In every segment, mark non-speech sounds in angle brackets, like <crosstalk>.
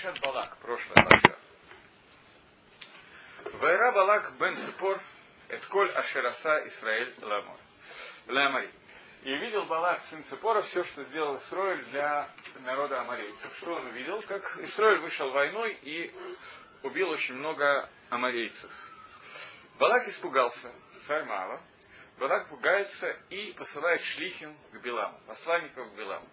פרשת בלק, прошлая параша. וירא בלק בן ציפור, את כל אשר עשה ישראל לאמור. לאמורי. И видел Балак, сын Ципора, все, что сделал Исраэль для народа амарейцев. Что он увидел? Как Исраэль вышел войной и убил очень много амарейцев. Балак испугался, царь Моава. Балак пугается и посылает שליחים к Биламу, посланников к Биламу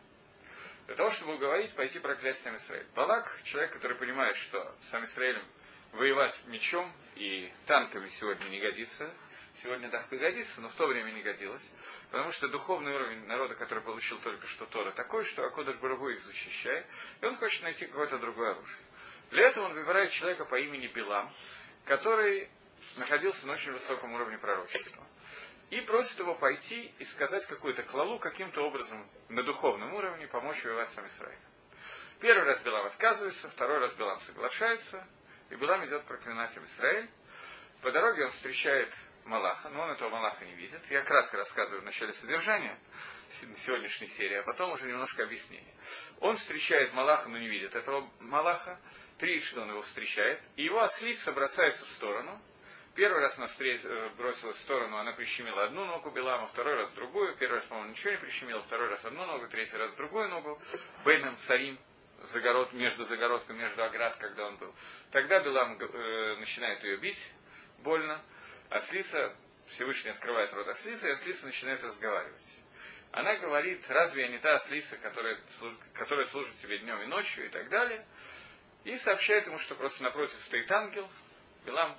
для того, чтобы уговорить пойти проклясть сам Израиль. Балак, человек, который понимает, что сам Израилем воевать мечом и танками сегодня не годится, сегодня так пригодится, но в то время не годилось, потому что духовный уровень народа, который получил только что Тора, такой, что Акодыш Барагу их защищает, и он хочет найти какое-то другое оружие. Для этого он выбирает человека по имени Билам, который находился на очень высоком уровне пророчества и просит его пойти и сказать какую-то клалу, каким-то образом на духовном уровне помочь воевать с Израилем. Первый раз Билам отказывается, второй раз Билам соглашается, и Билам идет проклинать Израиль. По дороге он встречает Малаха, но он этого Малаха не видит. Я кратко рассказываю в начале содержания сегодняшней серии, а потом уже немножко объяснение. Он встречает Малаха, но не видит этого Малаха. Трижды он его встречает, и его ослица бросается в сторону – Первый раз она э, бросилась в сторону, она прищемила одну ногу Белама, второй раз другую, первый раз, по-моему, ничего не прищемила, второй раз одну ногу, третий раз другую ногу. Бейном Сарим, загород, между загородкой, между оград, когда он был. Тогда Белам э, начинает ее бить больно, а Слиса, Всевышний открывает рот Аслиса, и Аслиса начинает разговаривать. Она говорит, разве я не та Аслиса, которая, которая служит тебе днем и ночью и так далее. И сообщает ему, что просто напротив стоит ангел. Белам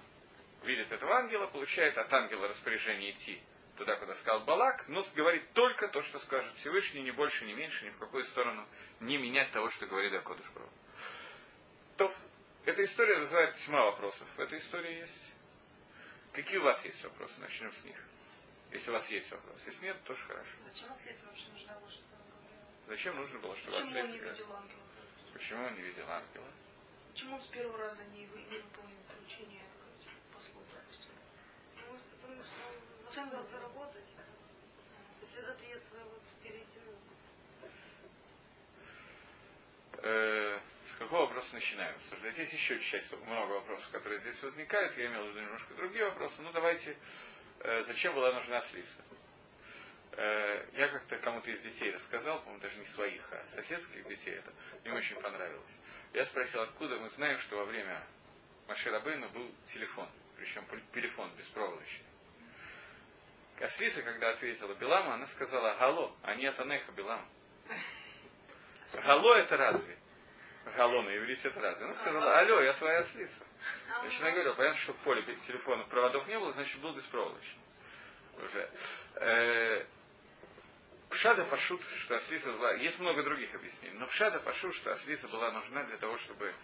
видит этого ангела, получает от ангела распоряжение идти туда, куда сказал Балак, но говорит только то, что скажет Всевышний, ни больше, ни меньше, ни в какую сторону не менять того, что говорит Акодыш Бру. То эта история вызывает тьма вопросов. В этой истории есть. Какие у вас есть вопросы? Начнем с них. Если у вас есть вопросы. Если нет, тоже хорошо. Зачем отследство вообще нужно было, чтобы Зачем нужно было, чтобы Почему он не видел ангела? Почему он не видел ангела? Почему он с первого раза не, не выполнил поручение Зачем надо заработать? Всегда ответственно вот перейти. Э, с какого вопроса начинаем обсуждать? Здесь еще часть, много вопросов, которые здесь возникают. Я имел в виду немножко другие вопросы. Ну, давайте, э, зачем была нужна слиса? Э, я как-то кому-то из детей рассказал, по-моему, даже не своих, а соседских детей это. Им очень понравилось. Я спросил, откуда мы знаем, что во время Маширабейна был телефон, причем телефон беспроводочный. Ослица, когда ответила Беламу, она сказала «Гало», а не Атанеха Белам. Гало это разве? Гало на иврите это разве? Она сказала «Алло, я твоя ослица». Значит, она говорила, понятно, что в поле телефона проводов не было, значит, был беспроводочный. Уже. Э, Пшада Пашут, что ослица была... Есть много других объяснений, но Пшада Пашут, что ослица была нужна для того, чтобы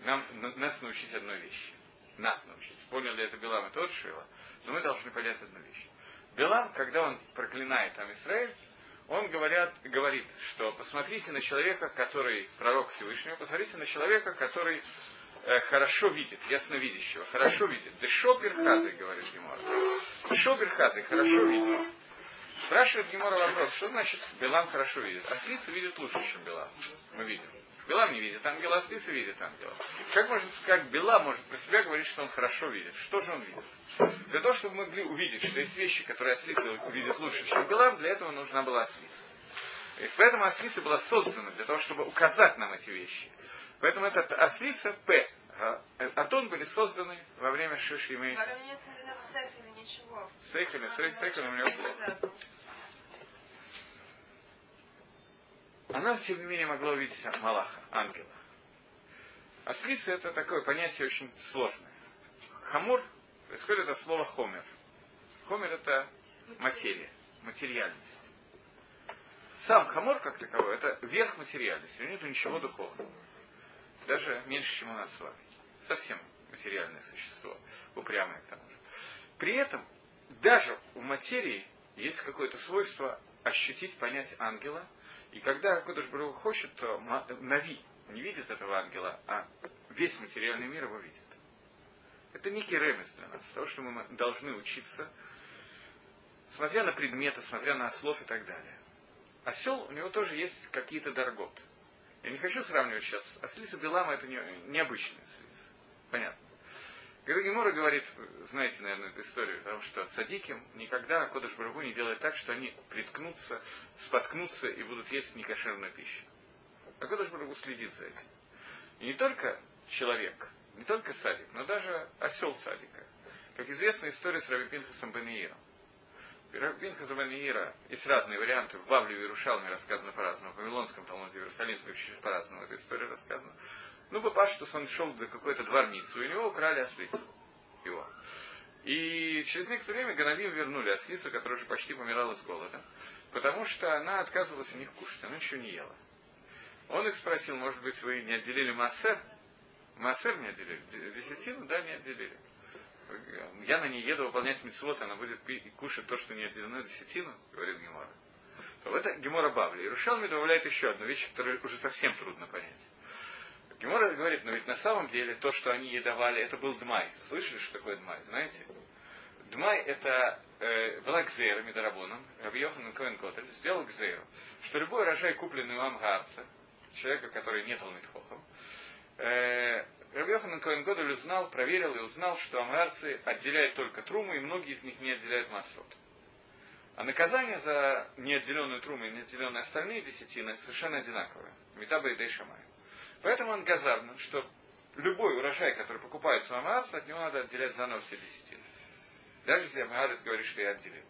нам, нас научить одной вещи. Нас научить. Поняли это Белам и тот Шила, но мы должны понять одну вещь. Белам, когда он проклинает там Израиль, он говорят, говорит, что посмотрите на человека, который пророк Всевышнего, посмотрите на человека, который э, хорошо видит, ясновидящего, хорошо видит. Да шопер хазы, говорит Гемора. Шопер хазы, хорошо видит. Спрашивает Гемора вопрос, что значит Белам хорошо видит? А Слица видит лучше, чем Белам. Мы видим. Белам не видит ангела, а Слица видит ангела. Как сказать, как Белам может про себя говорить, что он хорошо видит? Что же он видит? Для того, чтобы мы могли увидеть, что есть вещи, которые ослица увидит лучше, чем Белам, для этого нужна была ослица. И поэтому ослица была создана для того, чтобы указать нам эти вещи. Поэтому этот ослица П. Атон были созданы во время Шишимы. С Сейхами, с Сейхами у него плохо. Она, тем не менее, могла увидеть Малаха, ангела. Ослица это такое понятие очень сложное. Хамур происходит от слова хомер. Хомер это материя, материальность. Сам хамор, как таковой, это верх материальности. У него нет ничего духовного. Даже меньше, чем у нас с вами. Совсем материальное существо. Упрямое к тому же. При этом, даже у материи есть какое-то свойство ощутить, понять ангела. И когда Кодыш Барух хочет, то Нави не видит этого ангела, а весь материальный мир его видит. Это некий ремес для нас, того, что мы должны учиться, смотря на предметы, смотря на слов и так далее. Осел, у него тоже есть какие-то дорогот. Я не хочу сравнивать сейчас. Ослица Белама это не, необычная ослица. Понятно. Гемора говорит, знаете, наверное, эту историю, потому что цадиким никогда Кодыш Барагу не делает так, что они приткнутся, споткнутся и будут есть некошерную пищу. А Кодыш Барагу следит за этим. И не только человек, не только садик, но даже осел садика. Как известна история с Раби Пинхасом Бенеиром. Пинхаса Бенеира есть разные варианты. В Бавле и Иерушалме рассказано по-разному. В Вавилонском Талмуде, в Иерусалимском по-разному эта история рассказана. Ну, Папаштус, он шел до какой-то дворницы, у него украли ослицу его. И через некоторое время Ганавим вернули ослицу, которая уже почти помирала с голода, потому что она отказывалась у них кушать, она ничего не ела. Он их спросил, может быть, вы не отделили массер? Массер не отделили? Десятину? Да, не отделили. Я на ней еду выполнять митцвот, она будет пить, кушать то, что не отделено десятину, говорит Гемора. То это Гемора Бавли. И Рушалми добавляет еще одну вещь, которую уже совсем трудно понять. Гемора говорит, но ведь на самом деле то, что они ей давали, это был дмай. Слышали, что такое дмай, знаете? Дмай это э, была гзейра Медорабоном, Рабьехан Коэн Котель, сделал гзейру, что любой урожай, купленный у Амгарца, человека, который не Талмитхохом, э, Рабьехан Коэн Котель узнал, проверил и узнал, что амгарцы отделяют только труму, и многие из них не отделяют масрот. А наказание за неотделенную труму и неотделенные остальные десятины совершенно одинаковые. Метаба и Дейшамай. Поэтому он газарно, что любой урожай, который покупается у Амаарца, от него надо отделять заново все десятины. Даже если Амаарец говорит, что я отделил.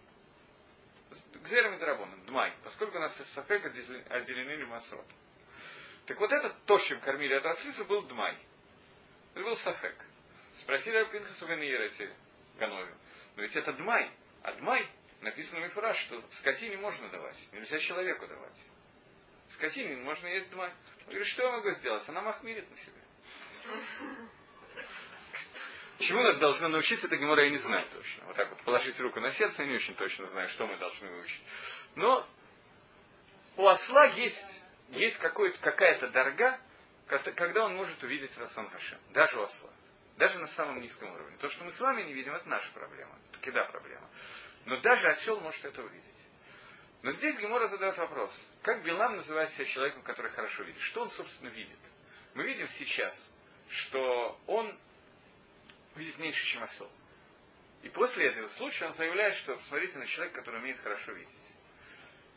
Гзерами Драбоном, Дмай, поскольку у нас Сафек отделены Лимасрот. Так вот это, то, чем кормили от ослицу, был Дмай. Это был Сафек. Спросили Арпинхаса Венеирете Гановию. Но ведь это Дмай. А Дмай написано в Мифураж, что скотине можно давать, нельзя человеку давать. Скотине можно есть Дмай. Он говорит, что я могу сделать? Она махмирит на себя. Чему нас должно научиться, это Гемора я не знаю точно. Вот так вот положить руку на сердце, я не очень точно знаю, что мы должны выучить. Но у осла есть, есть какая-то дорога, когда он может увидеть Расан Хашем. Даже у осла. Даже на самом низком уровне. То, что мы с вами не видим, это наша проблема. Это кида проблема. Но даже осел может это увидеть. Но здесь Гемора задает вопрос, как Билам называет себя человеком, который хорошо видит? Что он, собственно, видит? Мы видим сейчас, что он видит меньше, чем осел. И после этого случая он заявляет, что посмотрите на человека, который умеет хорошо видеть.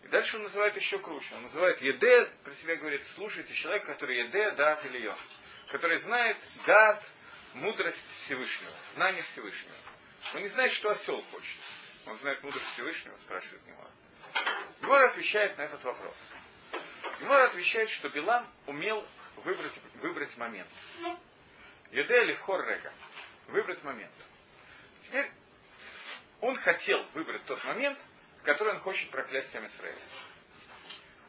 И дальше он называет еще круче. Он называет Еде, про себя говорит, слушайте, человек, который Еде, дат или йон, который знает дат, мудрость Всевышнего, знание Всевышнего. Он не знает, что осел хочет. Он знает мудрость Всевышнего, спрашивает Гемора. Гемора отвечает на этот вопрос. Гемора отвечает, что Билам умел выбрать, выбрать момент. Юдели Хоррега. Выбрать момент. Теперь он хотел выбрать тот момент, в который он хочет проклясть Израиля.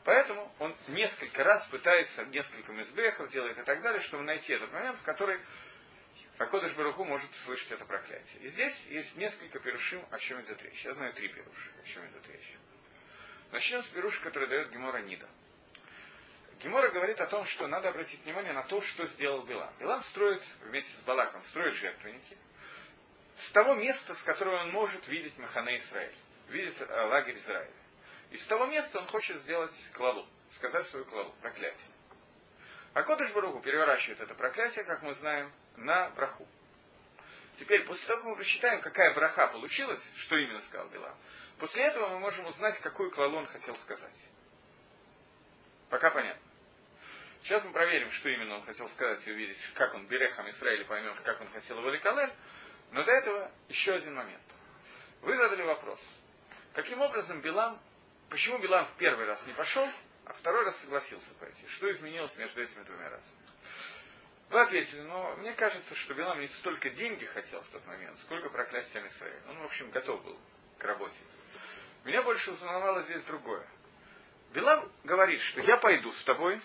Поэтому он несколько раз пытается, несколько мизбехов делает и так далее, чтобы найти этот момент, в который Акодыш Баруху может услышать это проклятие. И здесь есть несколько перушим, о чем идет речь. Я знаю три перуши, о чем идет речь. Начнем с пируша, который дает Гемора Нида. Гемора говорит о том, что надо обратить внимание на то, что сделал Билам. Билам строит, вместе с Балаком, строит жертвенники с того места, с которого он может видеть Махане Израиль, видеть э, лагерь Израиля. И с того места он хочет сделать клалу, сказать свою клалу, проклятие. А Кодыш Баругу переворачивает это проклятие, как мы знаем, на браху. Теперь, после того, как мы прочитаем, какая браха получилась, что именно сказал Билам, после этого мы можем узнать, какую клалу он хотел сказать. Пока понятно. Сейчас мы проверим, что именно он хотел сказать и увидеть, как он Берехам Израиля поймем, как он хотел его Ликалель. Но до этого еще один момент. Вы задали вопрос. Каким образом Билам, почему Билам в первый раз не пошел, а второй раз согласился пойти? Что изменилось между этими двумя разами? Вы ответили, но мне кажется, что Билам не столько деньги хотел в тот момент, сколько проклятие Израиля. Он, в общем, готов был к работе. Меня больше узнавало здесь другое. Билам говорит, что я пойду с тобой,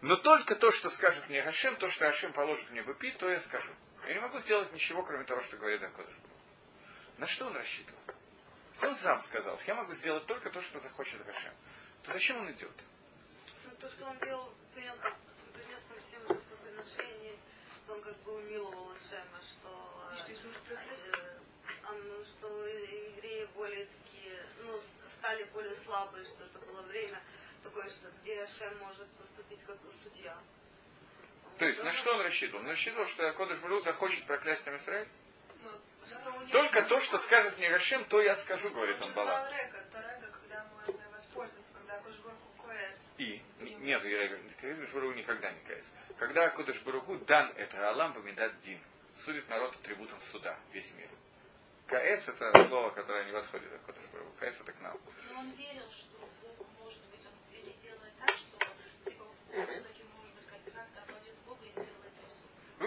но только то, что скажет мне Хашем, то, что Хашем положит мне в эпи, то я скажу. Я не могу сделать ничего, кроме того, что говорит Акодыш. На что он рассчитывал? Он сам сказал, я могу сделать только то, что захочет Хашем. То зачем он идет? Ну, то, что он делал, принял, жертвоприношение, что он как бы умиловал Шема, что, что, э, что евреи более такие, ну, стали более слабые, что это было время такое, что где Ашем может поступить как судья. То есть, на что он рассчитывал? Он рассчитывал, что Кодыш Бару захочет проклясть Израиль? Ну, Только то, что скажет мне Рашем, то я скажу, говорит он Балак. И нет, Кодыш Бару никогда не кается. Когда Кодыш Баруху дан это Алам Бамидат Дин, судит народ атрибутом суда, весь мир. КС это слово, которое не подходит к Кодыш Баруху. КС это к нам. Но он верил, что Бог может быть, он так, что типа все-таки может быть как-то обойдет Бога и сделает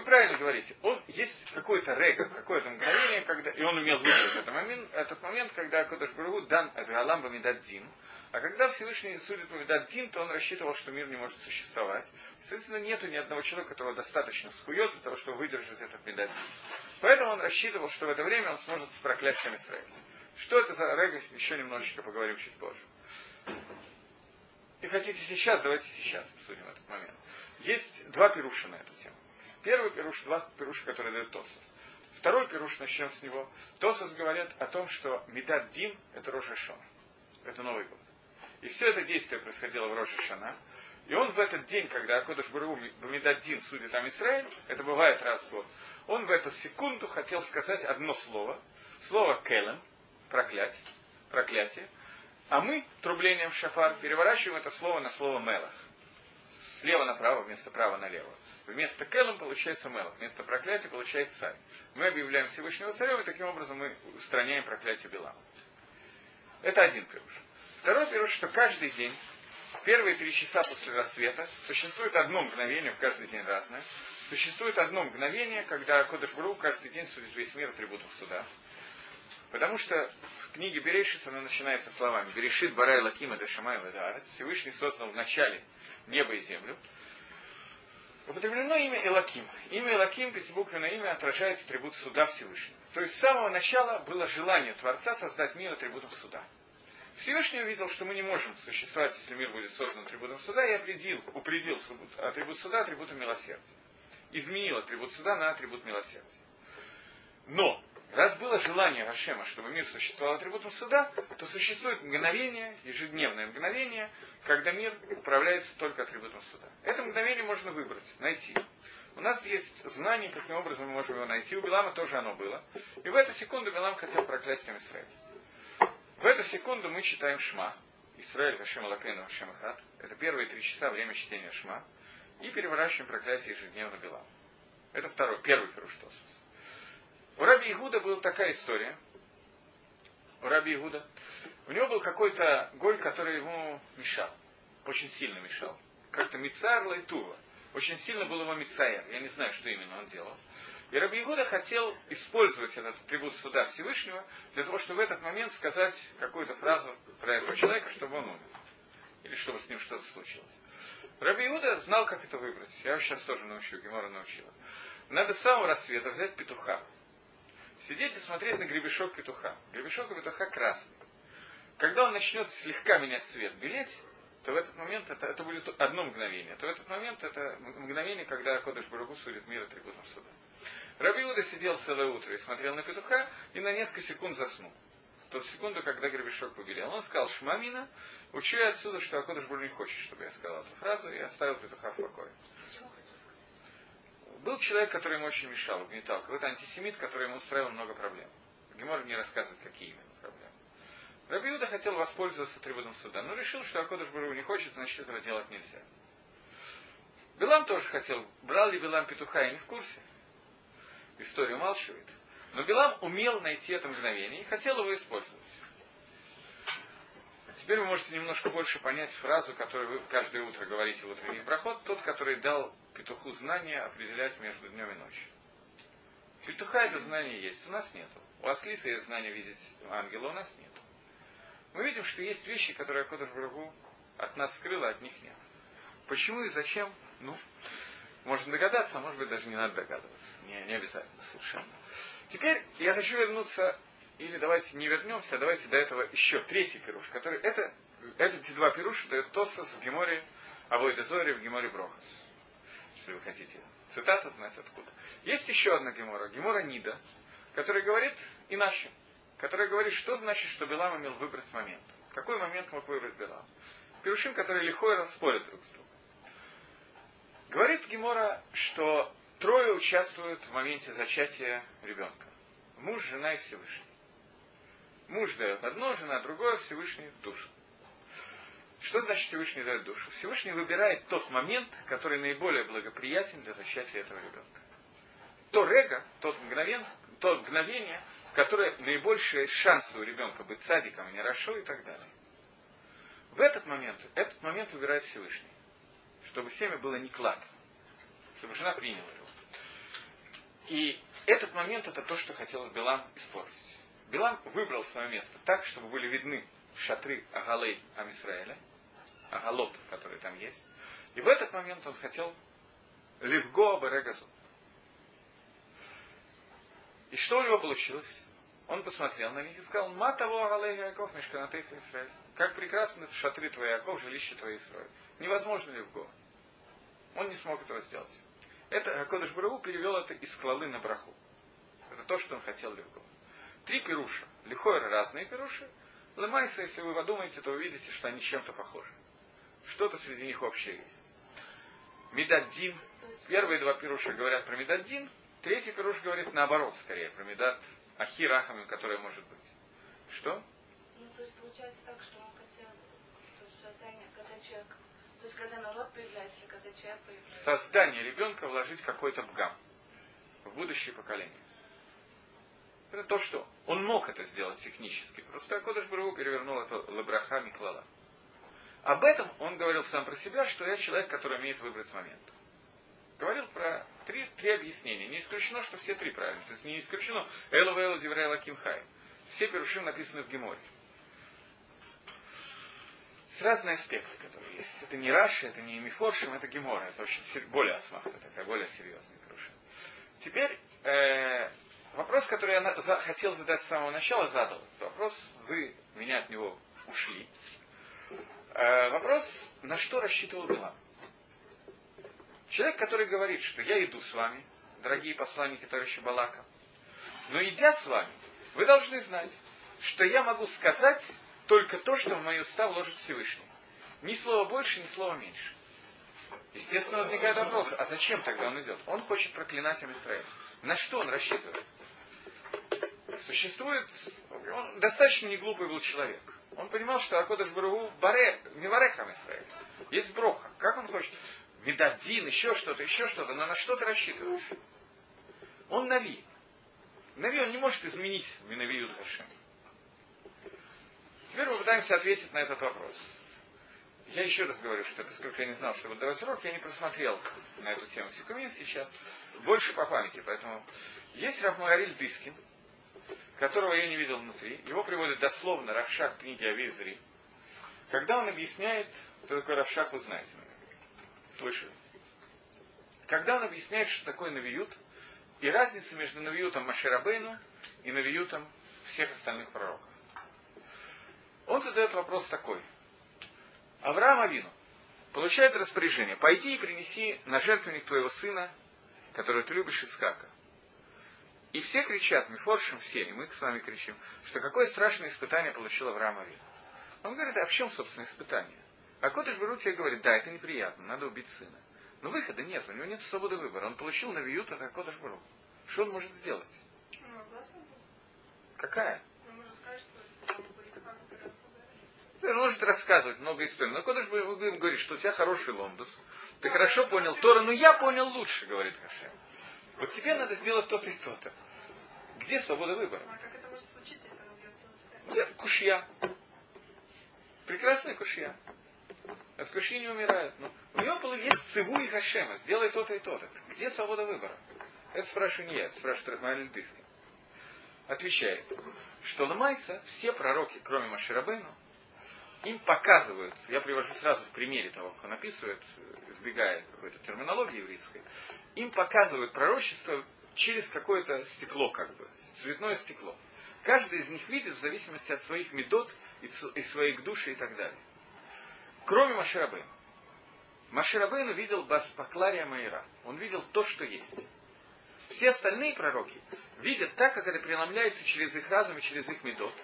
вы правильно говорите. Он есть какой-то рега, какое-то мгновение, когда, и он умел выиграть этот момент, этот момент когда Кодыш Барагу дан это Алам Бамидаддин. А когда Всевышний судит Бамидаддин, то он рассчитывал, что мир не может существовать. Соответственно, нету ни одного человека, которого достаточно схует для того, чтобы выдержать этот Медаддин. Поэтому он рассчитывал, что в это время он сможет с проклятием Израиля. Что это за рега, еще немножечко поговорим чуть позже. И хотите сейчас, давайте сейчас обсудим этот момент. Есть два пируша на эту тему. Первый пируш, два пируша, которые дает Тосос. Второй пируш, начнем с него. Тосос говорят о том, что Медад Дин – это Рожа Это Новый год. И все это действие происходило в Рожа Шана. И он в этот день, когда Акодыш Бару Бамидаддин судит там Израиль, это бывает раз в год, он в эту секунду хотел сказать одно слово, слово келем, проклятие, проклятие, а мы трублением шафар переворачиваем это слово на слово мелах. Слева направо вместо права налево. Вместо Келем получается Мелах, вместо проклятия получается царь. Мы объявляем Всевышнего царем, и таким образом мы устраняем проклятие Белама. Это один пируш. Второй пируш, что каждый день, первые три часа после рассвета, существует одно мгновение, в каждый день разное, существует одно мгновение, когда Кодыш Бру каждый день судит весь мир атрибутов суда. Потому что в книге Берешит она начинается словами «Берешит барай лаким это шамай Всевышний создал в начале небо и землю. Употреблено имя Элаким. Имя Элаким, пятибуквенное имя, отражает атрибут суда Всевышнего. То есть с самого начала было желание Творца создать мир атрибутом суда. Всевышний увидел, что мы не можем существовать, если мир будет создан атрибутом суда, и определил, упредил атрибут суда атрибутом милосердия. Изменил атрибут суда на атрибут милосердия. Но Раз было желание Рашема, чтобы мир существовал атрибутом суда, то существует мгновение, ежедневное мгновение, когда мир управляется только атрибутом суда. Это мгновение можно выбрать, найти. У нас есть знание, каким образом мы можем его найти. У Белама тоже оно было. И в эту секунду Белам хотел проклясть всем Израиль. В эту секунду мы читаем Шма. Израиль Хашем Алакейну Хашем Ахат. Это первые три часа время чтения Шма. И переворачиваем проклятие ежедневно Белам. Это второй, первый Феруштосус. У Раби Игуда была такая история. У Раби Игуда. У него был какой-то голь, который ему мешал. Очень сильно мешал. Как-то Мицар Лайтува. Очень сильно был его Мицаер. Я не знаю, что именно он делал. И Раби Игуда хотел использовать этот атрибут суда Всевышнего для того, чтобы в этот момент сказать какую-то фразу про этого человека, чтобы он умер. Или чтобы с ним что-то случилось. Раби Иуда знал, как это выбрать. Я сейчас тоже научу, Гемора научила. Надо с самого рассвета взять петуха, сидеть и смотреть на гребешок петуха. Гребешок петуха красный. Когда он начнет слегка менять цвет, белеть, то в этот момент это, это будет одно мгновение. То в этот момент это мгновение, когда Кодыш Барагу судит мир атрибутом суда. Рабиуда сидел целое утро и смотрел на петуха, и на несколько секунд заснул. В ту секунду, когда гребешок побелел. Он сказал Шмамина, учу я отсюда, что Акодыш Бару не хочет, чтобы я сказал эту фразу, и оставил петуха в покое. Был человек, который ему очень мешал, угнетал. Какой-то антисемит, который ему устраивал много проблем. Гемор не рассказывает, какие именно проблемы. Рабиуда хотел воспользоваться трибуном суда, но решил, что Акодыш Бару не хочет, значит этого делать нельзя. Билам тоже хотел. Брал ли Билам петуха, я не в курсе. История умалчивает. Но Билам умел найти это мгновение и хотел его использовать. Теперь вы можете немножко больше понять фразу, которую вы каждое утро говорите в утренний проход. Тот, который дал петуху знания определять между днем и ночью. Петуха это знание есть, у нас нету. У ослицы есть знание видеть ангела, у нас нету. Мы видим, что есть вещи, которые Кодыш Брагу от нас скрыла, от них нет. Почему и зачем? Ну, можно догадаться, а может быть даже не надо догадываться. Не, не обязательно совершенно. Теперь я хочу вернуться, или давайте не вернемся, а давайте до этого еще третий пируш, который это, эти два пируша дает Тосфос в Геморе Авойда Зори в Геморе Брохас если вы хотите цитату знать откуда. Есть еще одна гемора, гемора Нида, которая говорит иначе. Которая говорит, что значит, что Белам имел выбрать момент. Какой момент мог выбрать Белам? Пирушим, которые легко спорят друг с другом. Говорит Гемора, что трое участвуют в моменте зачатия ребенка. Муж, жена и Всевышний. Муж дает одно, жена другое, Всевышний душу. Что значит Всевышний дает душу? Всевышний выбирает тот момент, который наиболее благоприятен для зачатия этого ребенка. То рега, тот мгновен, то мгновение, которое наибольшие шансы у ребенка быть садиком, а не рашо и так далее. В этот момент, этот момент выбирает Всевышний, чтобы семя было не клад, чтобы жена приняла его. И этот момент это то, что хотел Билам испортить. Билам выбрал свое место так, чтобы были видны шатры Агалей Амисраэля, Агалот, которые там есть. И в этот момент он хотел Левго Берегазу. И что у него получилось? Он посмотрел на них и сказал, Ма того Агалей Яков, Мешканатых Израиль. Как прекрасно шатры твои Яков, жилище твои Израиль. Невозможно Левго. Он не смог этого сделать. Это Акодыш Барагу перевел это из клалы на браху. Это то, что он хотел Левго. Три пируша. Лихойра разные пируши. Лемайса, если вы подумаете, то вы видите, что они чем-то похожи. Что-то среди них общее есть. Медаддин. Первые два пируша говорят про Медаддин. Третий пируш говорит наоборот, скорее, про Медад Ахирахами, которая может быть. Что? Ну, то есть получается так, что он хотел, то есть создание, когда человек, то есть когда народ появляется, когда человек появляется. Создание ребенка вложить какой-то бгам в будущее поколение. Это то, что он мог это сделать технически. Просто Акодыш Бару перевернул это Лабраха Миклала. Об этом он говорил сам про себя, что я человек, который умеет выбрать момент. Говорил про три, три объяснения. Не исключено, что все три правильно. То есть не исключено Элу Вэлу Диврейла Кимхай. Все перушим написаны в Геморе. С разные аспекты, которые есть. Это не Раши, это не Мифоршим, это Гемора. Это очень более осмахта, такая более серьезная перушим. Теперь э, Вопрос, который я хотел задать с самого начала, задал. Вопрос, вы меня от него ушли. Э, вопрос, на что рассчитывал Билам? Человек, который говорит, что я иду с вами, дорогие посланники товарища Балака, но идя с вами, вы должны знать, что я могу сказать только то, что в мою уста вложит Всевышний. Ни слова больше, ни слова меньше. Естественно, возникает вопрос, а зачем тогда он идет? Он хочет проклинать Израиль. На что он рассчитывает? Существует, он достаточно не глупый был человек. Он понимал, что Акодыш Барагу баре, не варехам Исраиль. Есть броха. Как он хочет? Медадин, еще что-то, еще что-то, но на что ты рассчитываешь? Он Нави. Нави он не может изменить Минавию Хашем. Теперь мы пытаемся ответить на этот вопрос. Я еще раз говорю, что поскольку я не знал, что буду давать урок, я не просмотрел на эту тему Сикумин сейчас, больше по памяти. Поэтому есть Рафмагариль Дыскин, которого я не видел внутри. Его приводит дословно Равшах книги о Визре. Когда он объясняет, что такое Равшах, вы. Слышали? Когда он объясняет, что такое Навиют, и разница между Навиютом Маширабейну и Навиютом всех остальных пророков. Он задает вопрос такой. Авраам Авину получает распоряжение, пойди и принеси на жертвенник твоего сына, которого ты любишь, Искака. И все кричат, Мифоршим все, и мы с вами кричим, что какое страшное испытание получил Авраам Авин. Он говорит, а в чем, собственно, испытание? А Кодыш Берутия говорит, да, это неприятно, надо убить сына. Но выхода нет, у него нет свободы выбора. Он получил навиют от Кодыш Бару. Что он может сделать? Какая? Он может рассказывать много историй. Но Кодыш будем говорить, что у тебя хороший лондус. Ты хорошо понял Тора, но я понял лучше, говорит Хашем. Вот тебе надо сделать то-то и то-то. Где свобода выбора? А как это может случиться, если он убьет своего Нет, кушья. Прекрасная кушья. От кушьи не умирают. Но у него есть циву и хашема. Сделай то-то и то-то. Где свобода выбора? Это спрашиваю не я, это спрашивает Дыски. Отвечает, что Ламайса все пророки, кроме Маширабейну, им показывают, я привожу сразу в примере того, как он описывает, избегая какой-то терминологии еврейской, им показывают пророчество через какое-то стекло, как бы, цветное стекло. Каждый из них видит в зависимости от своих медот и своих души и так далее. Кроме Маширабейна. Маширабейн видел Баспаклария Маира. Он видел то, что есть. Все остальные пророки видят так, как это преломляется через их разум и через их медот.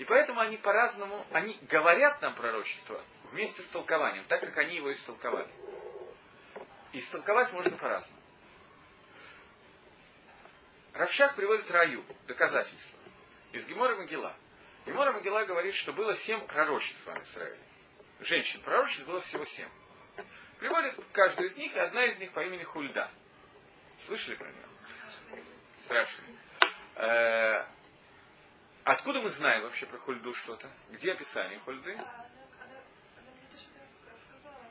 И поэтому они по-разному, они говорят нам пророчество вместе с толкованием, так как они его истолковали. Истолковать можно по-разному. Равшах приводит раю, доказательства. Из Гемора Могила. Гемора Могила говорит, что было семь пророчеств в Израиле. Женщин пророчеств было всего семь. Приводит каждую из них, и одна из них по имени Хульда. Слышали про нее? Страшно. Откуда мы знаем вообще про Хульду что-то? Где описание Хульды?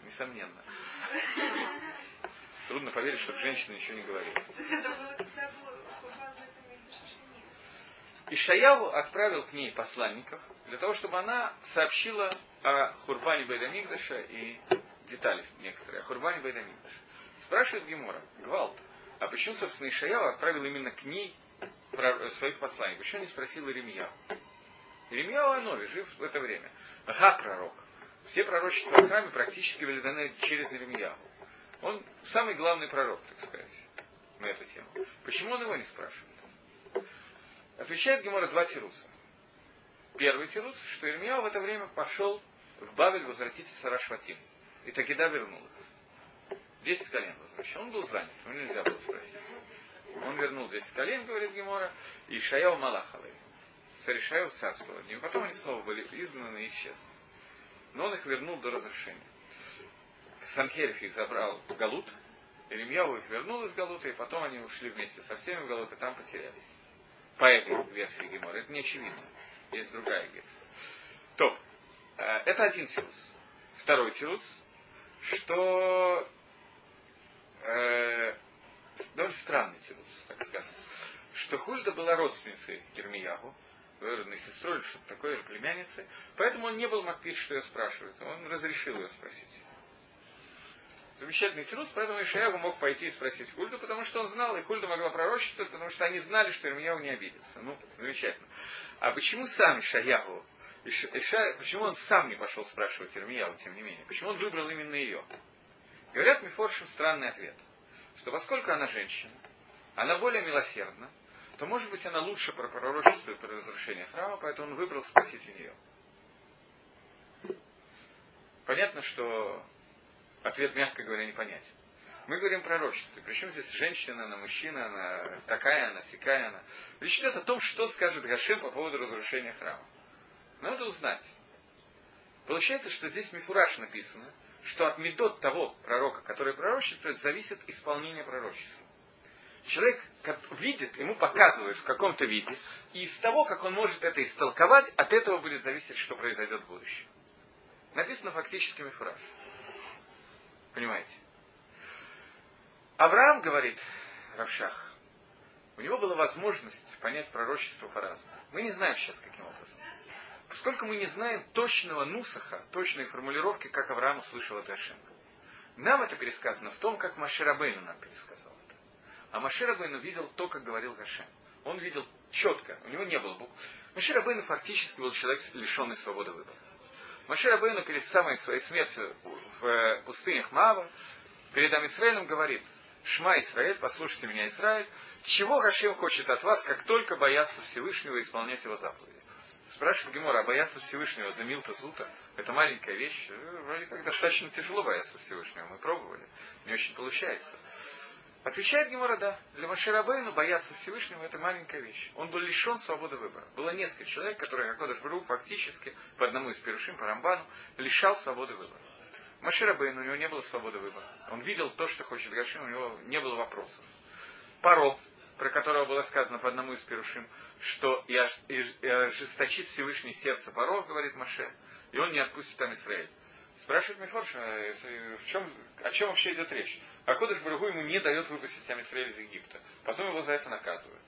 Несомненно. Трудно поверить, что женщина ничего не говорит. Ишаяву отправил к ней посланников для того, чтобы она сообщила о Хурбане Байдамигдаша и детали некоторые, о Хурбане Байдамигдаша. Спрашивает Гемора, Гвалт, а почему, собственно, Ишаяу отправил именно к ней своих посланников? Почему не спросил Иеремьяу? Иеремьяу Анови жив в это время. Ага, пророк. Все пророчества в храме практически были даны через Иеремьяу. Он самый главный пророк, так сказать, на эту тему. Почему он его не спрашивает? Отвечает Гемора два тируса. Первый тирус, что Ирмияу в это время пошел в Бавель возвратить Сарашватим. И Тагида вернул их. Десять колен возвращал. Он был занят, ему нельзя было спросить. Он вернул десять колен, говорит Гемора, и Шаяу Малахалой. Царь Шаяу царствовал. И потом они снова были изгнаны и исчезли. Но он их вернул до разрушения. Санхериф их забрал в Галут, Иремьяу их вернул из Галута, и потом они ушли вместе со всеми в Галут, и там потерялись. По этой версии Гемора. Это не очевидно. Есть другая версия. То, э, это один тирус. Второй тирус, что э, довольно странный тирус, так скажем, что Хульда была родственницей Ермиягу, двоюродной сестрой или что-то такое, или племянницей, поэтому он не был Макпит, что ее спрашивает, он разрешил ее спросить. Замечательный тирус, поэтому Ишаягу мог пойти и спросить Хульду, потому что он знал, и Хульда могла пророчествовать, потому что они знали, что Ирмияу не обидится. Ну, замечательно. А почему сам Ишаягу, Иша, почему он сам не пошел спрашивать Ирмияу, тем не менее? Почему он выбрал именно ее? Говорят Мифоршим странный ответ, что поскольку она женщина, она более милосердна, то, может быть, она лучше про пророчество и про разрушение храма, поэтому он выбрал спросить у нее. Понятно, что Ответ, мягко говоря, непонятен. Мы говорим пророчество. Причем здесь женщина, она мужчина, она такая, она сякая, она. Речь идет о том, что скажет Гашем по поводу разрушения храма. Надо узнать. Получается, что здесь Мифураж написано, что от медот того пророка, который пророчествует, зависит исполнение пророчества. Человек видит, ему показывают в каком-то виде, и из того, как он может это истолковать, от этого будет зависеть, что произойдет в будущем. Написано фактически Мифураж. Понимаете? Авраам говорит, Равшах, у него была возможность понять пророчество по-разному. Мы не знаем сейчас, каким образом. Поскольку мы не знаем точного нусаха, точной формулировки, как Авраам услышал от Ашем. Нам это пересказано в том, как Маширабейну нам пересказал это. А Маширабейну видел то, как говорил Гашем. Он видел четко, у него не было букв. Маширабейну фактически был человек, лишенный свободы выбора. Машир Абейну перед самой своей смертью в э, пустынях Мава, перед Амисраилем говорит, Шма Израиль, послушайте меня, Израиль, чего Хашим хочет от вас, как только бояться Всевышнего и исполнять его заповеди? Спрашивает Гемора, а бояться Всевышнего за Милта Зута, это маленькая вещь, э, вроде как достаточно тяжело бояться Всевышнего, мы пробовали, не очень получается. Отвечает Гемора, да. Для Маширабейну бояться Всевышнего это маленькая вещь. Он был лишен свободы выбора. Было несколько человек, которые Акодыш Бру фактически, по одному из перушим, по Рамбану, лишал свободы выбора. Маширабейн, у него не было свободы выбора. Он видел то, что хочет Гашим, у него не было вопросов. Паро, про которого было сказано по одному из перушим, что и ожесточит Всевышний сердце Паро, говорит Маше, и он не отпустит там Израиль. Спрашивает Мифорш, а в чем, о чем вообще идет речь? А Кодыш Барагу ему не дает выпустить Амисраэль из Египта. Потом его за это наказывают.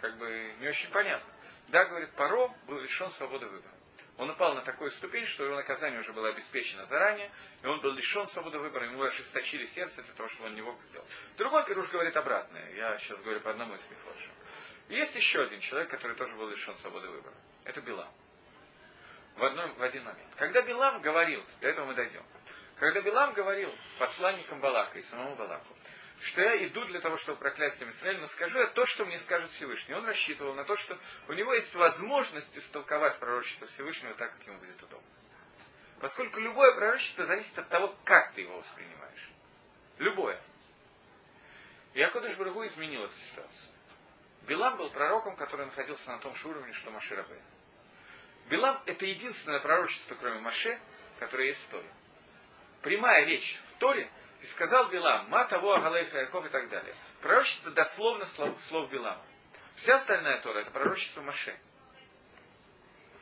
Как бы не очень понятно. Да, говорит, Паро был лишен свободы выбора. Он упал на такую ступень, что его наказание уже было обеспечено заранее, и он был лишен свободы выбора, ему ожесточили сердце для того, чтобы он не мог делать. Другой Пируш говорит обратное. Я сейчас говорю по одному из Мифорша. Есть еще один человек, который тоже был лишен свободы выбора. Это Билам в, одной, в один момент. Когда Билам говорил, до этого мы дойдем, когда Билам говорил посланникам Балака и самому Балаку, что я иду для того, чтобы проклясть всем Израиль, но скажу я то, что мне скажет Всевышний. Он рассчитывал на то, что у него есть возможность истолковать пророчество Всевышнего так, как ему будет удобно. Поскольку любое пророчество зависит от того, как ты его воспринимаешь. Любое. И Акодыш Барагу изменил эту ситуацию. Билам был пророком, который находился на том же уровне, что Маше Рабейн. Билам – это единственное пророчество, кроме Маше, которое есть в Торе. Прямая речь в Торе, и сказал Билам, ма того, Агалейха, Яков и так далее. Пророчество дословно слов, слов Билама. Вся остальная Тора – это пророчество Маше.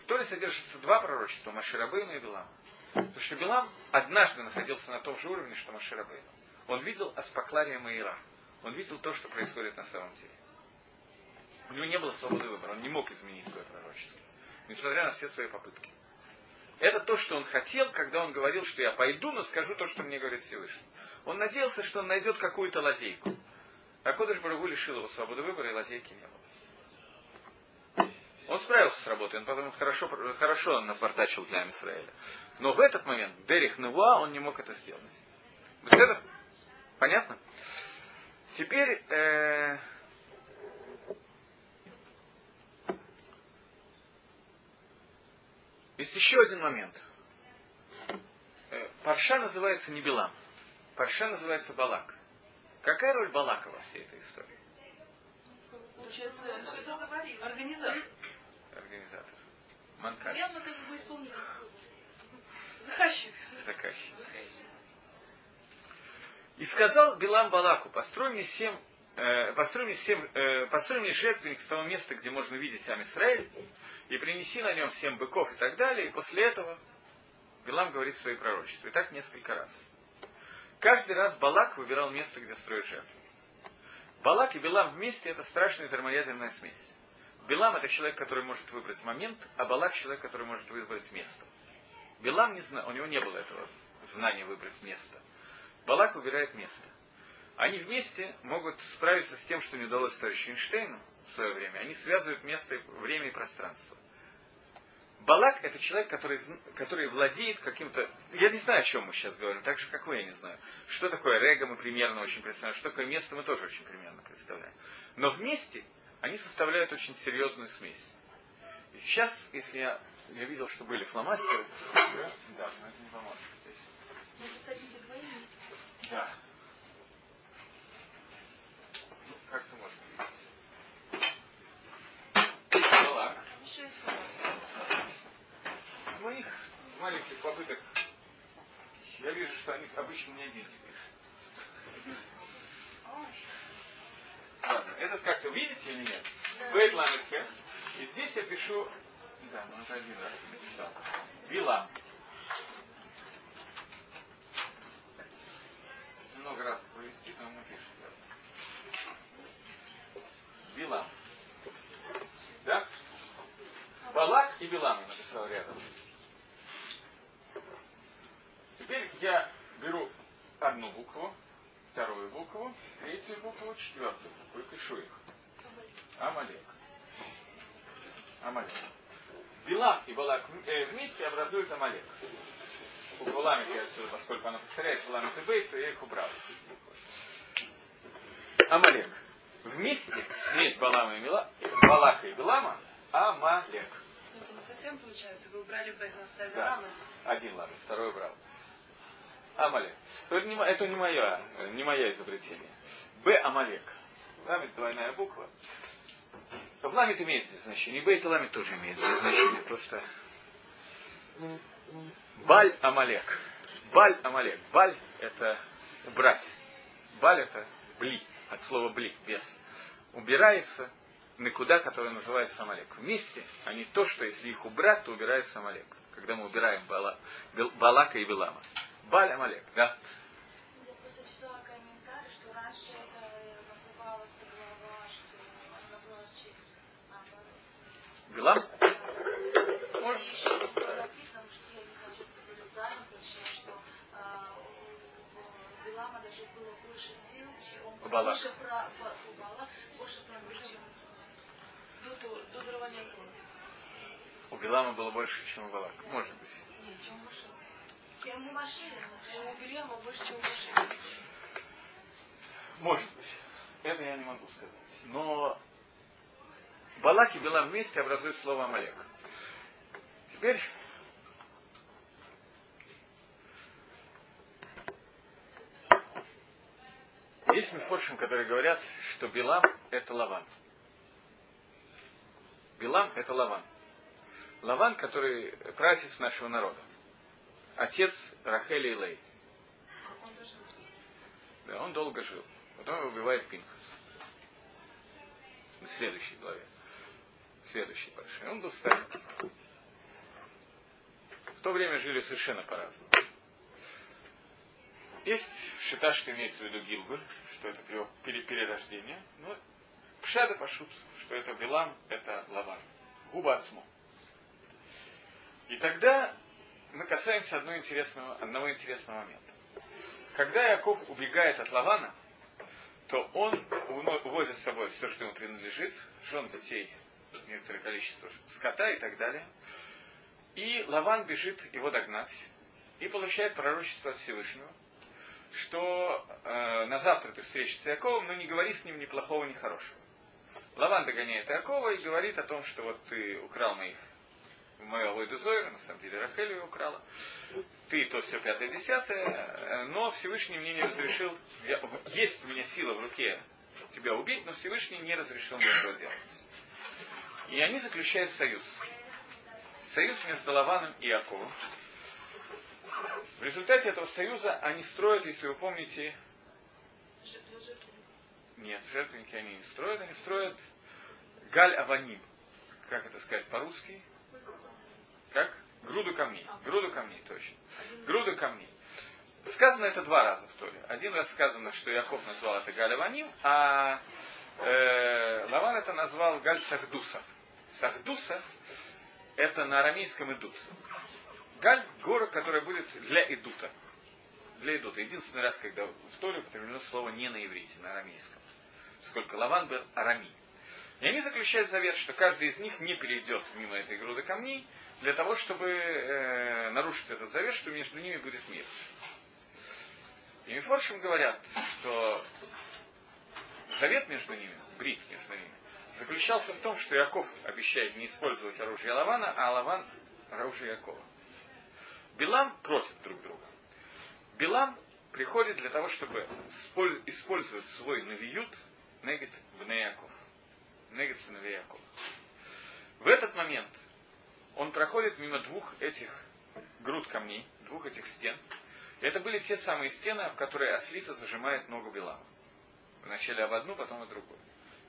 В Торе содержится два пророчества – Маше Рабейну и Билама. Потому что Билам однажды находился на том же уровне, что Маше Рабейну. Он видел Аспаклария Маира. Он видел то, что происходит на самом деле. У него не было свободы выбора, он не мог изменить свое пророчество, несмотря на все свои попытки. Это то, что он хотел, когда он говорил, что я пойду, но скажу то, что мне говорит Всевышний. Он надеялся, что он найдет какую-то лазейку. А Кодыш Барагу лишил его свободы выбора, и лазейки не было. Он справился с работой, он потом хорошо, хорошо напортачил для Израиля. Но в этот момент, Дерих Невуа, он не мог это сделать. Беседа? Понятно? Теперь э, Есть еще один момент. Э, Парша называется не Билам. Парша называется Балак. Какая роль Балака во всей этой истории? Получается, организатор. Организатор. Манкаль. Явно как бы исполнитель. Заказчик. Заказчик. И сказал Билам Балаку, построй мне семь построй семь, построй мне жертвенник с того места, где можно видеть сам Израиль, и принеси на нем семь быков и так далее, и после этого Билам говорит свои пророчества. И так несколько раз. Каждый раз Балак выбирал место, где строить жертву. Балак и Билам вместе это страшная термоядерная смесь. Билам это человек, который может выбрать момент, а Балак человек, который может выбрать место. Билам не знал, у него не было этого знания выбрать место. Балак выбирает место они вместе могут справиться с тем, что не удалось товарищу Эйнштейну в свое время. Они связывают место, время и пространство. Балак – это человек, который, который владеет каким-то... Я не знаю, о чем мы сейчас говорим, так же, как вы, я не знаю. Что такое рега, мы примерно очень представляем. Что такое место, мы тоже очень примерно представляем. Но вместе они составляют очень серьезную смесь. И сейчас, если я, я видел, что были фломастеры... Да, да но это не поможет здесь. Да. Как ты можешь Балак. Из моих маленьких попыток я вижу, что они обычно деньги пишут. Ладно, этот как-то видите или нет? Бейт. И здесь я пишу, да, ну это один раз написал. Вилам. Много раз провести, то он напишет. Билам. Да? Балак и Билам я написал рядом. Теперь я беру одну букву, вторую букву, третью букву, четвертую букву и пишу их. Амалек. Амалек. Билам и Балак э, вместе образуют Амалек. Букву отсюда, поскольку она повторяется ламит и бейт, то я их убрал. Амалек. Вместе смесь Балама и Мила, Балаха и Билама, Амалек. Это не совсем получается. Вы убрали Б, оставили да. Лама. Один ламы, второй убрал. Амалек. Это не, мое, не мое изобретение. Б Амалек. Ламит двойная буква. В ламит имеет здесь значение. И Б и ламит тоже имеет здесь значение. Просто Баль Амалек. Баль Амалек. Баль это убрать. Баль это бли от слова бли, без, убирается никуда, который называется Амалек. Вместе они то, что если их убрать, то убирается Амалек. Когда мы убираем Бала, Балака и Белама. Баль Амалек, да? Я просто читала комментарий, что раньше это называлось глава, что называлось через? Может. И еще написано, что я не знаю, что это правильно прочитала, что а, у Билама даже было больше сил, чем он больше про, у Бала, больше прям, чем. У Белама было больше, чем у Балака. Может быть. Нет, чем у. Ему машина, ему белье, больше, чем машина. Может быть. Это я не могу сказать. Но Балак и Билам вместе образуют слово Амалек. Теперь Есть мифоршим, которые говорят, что Билам – это Лаван. Билам – это Лаван. Лаван, который пратец нашего народа. Отец Рахели Лей. Да, он долго жил. Потом убивает Пинхас. В следующей главе. В следующей парше. Он был старенький. В то время жили совершенно по-разному. Есть шита, что имеется в виду Гилгуль, что это перерождение. Но Пшада пошут, что это Билам, это Лаван. Губа Ацмо. И тогда мы касаемся одного интересного, одного интересного момента. Когда Яков убегает от Лавана, то он увозит с собой все, что ему принадлежит, жен, детей, некоторое количество скота и так далее. И Лаван бежит его догнать и получает пророчество от Всевышнего, что э, на завтра ты встретишься с Яковом, но не говори с ним ни плохого, ни хорошего. Лаван догоняет Якова и говорит о том, что вот ты украл моих мою Авойду Зойра, на самом деле Рахель ее украла. Ты то все пятое, десятое, но Всевышний мне не разрешил, я, есть у меня сила в руке тебя убить, но Всевышний не разрешил мне этого делать. И они заключают союз. Союз между Лаваном и Яковом. В результате этого союза они строят, если вы помните... Нет, жертвенники они не строят, они строят Галь Аваним. Как это сказать по-русски? Как? Груду камней. Груду камней, точно. Груду камней. Сказано это два раза в Торе. Один раз сказано, что Яков назвал это Галь Аваним, а э, Лаван это назвал Галь Сахдуса. Сахдуса это на арамейском идут. Галь – гора, которая будет для идута. Для идута. Единственный раз, когда в Торе употреблено слово не на иврите, на арамейском. Сколько Лаван был арами. И они заключают завет, что каждый из них не перейдет мимо этой груды камней, для того, чтобы э, нарушить этот завет, что между ними будет мир. И Мифоршим говорят, что завет между ними, брит между ними, заключался в том, что Яков обещает не использовать оружие Лавана, а Лаван оружие Якова. Билам против друг друга. Билам приходит для того, чтобы использовать свой навиют негет в Яков. Негет сыновей Якова. В этот момент он проходит мимо двух этих груд камней, двух этих стен. И это были те самые стены, в которые ослица зажимает ногу Билама. Вначале об одну, потом о другую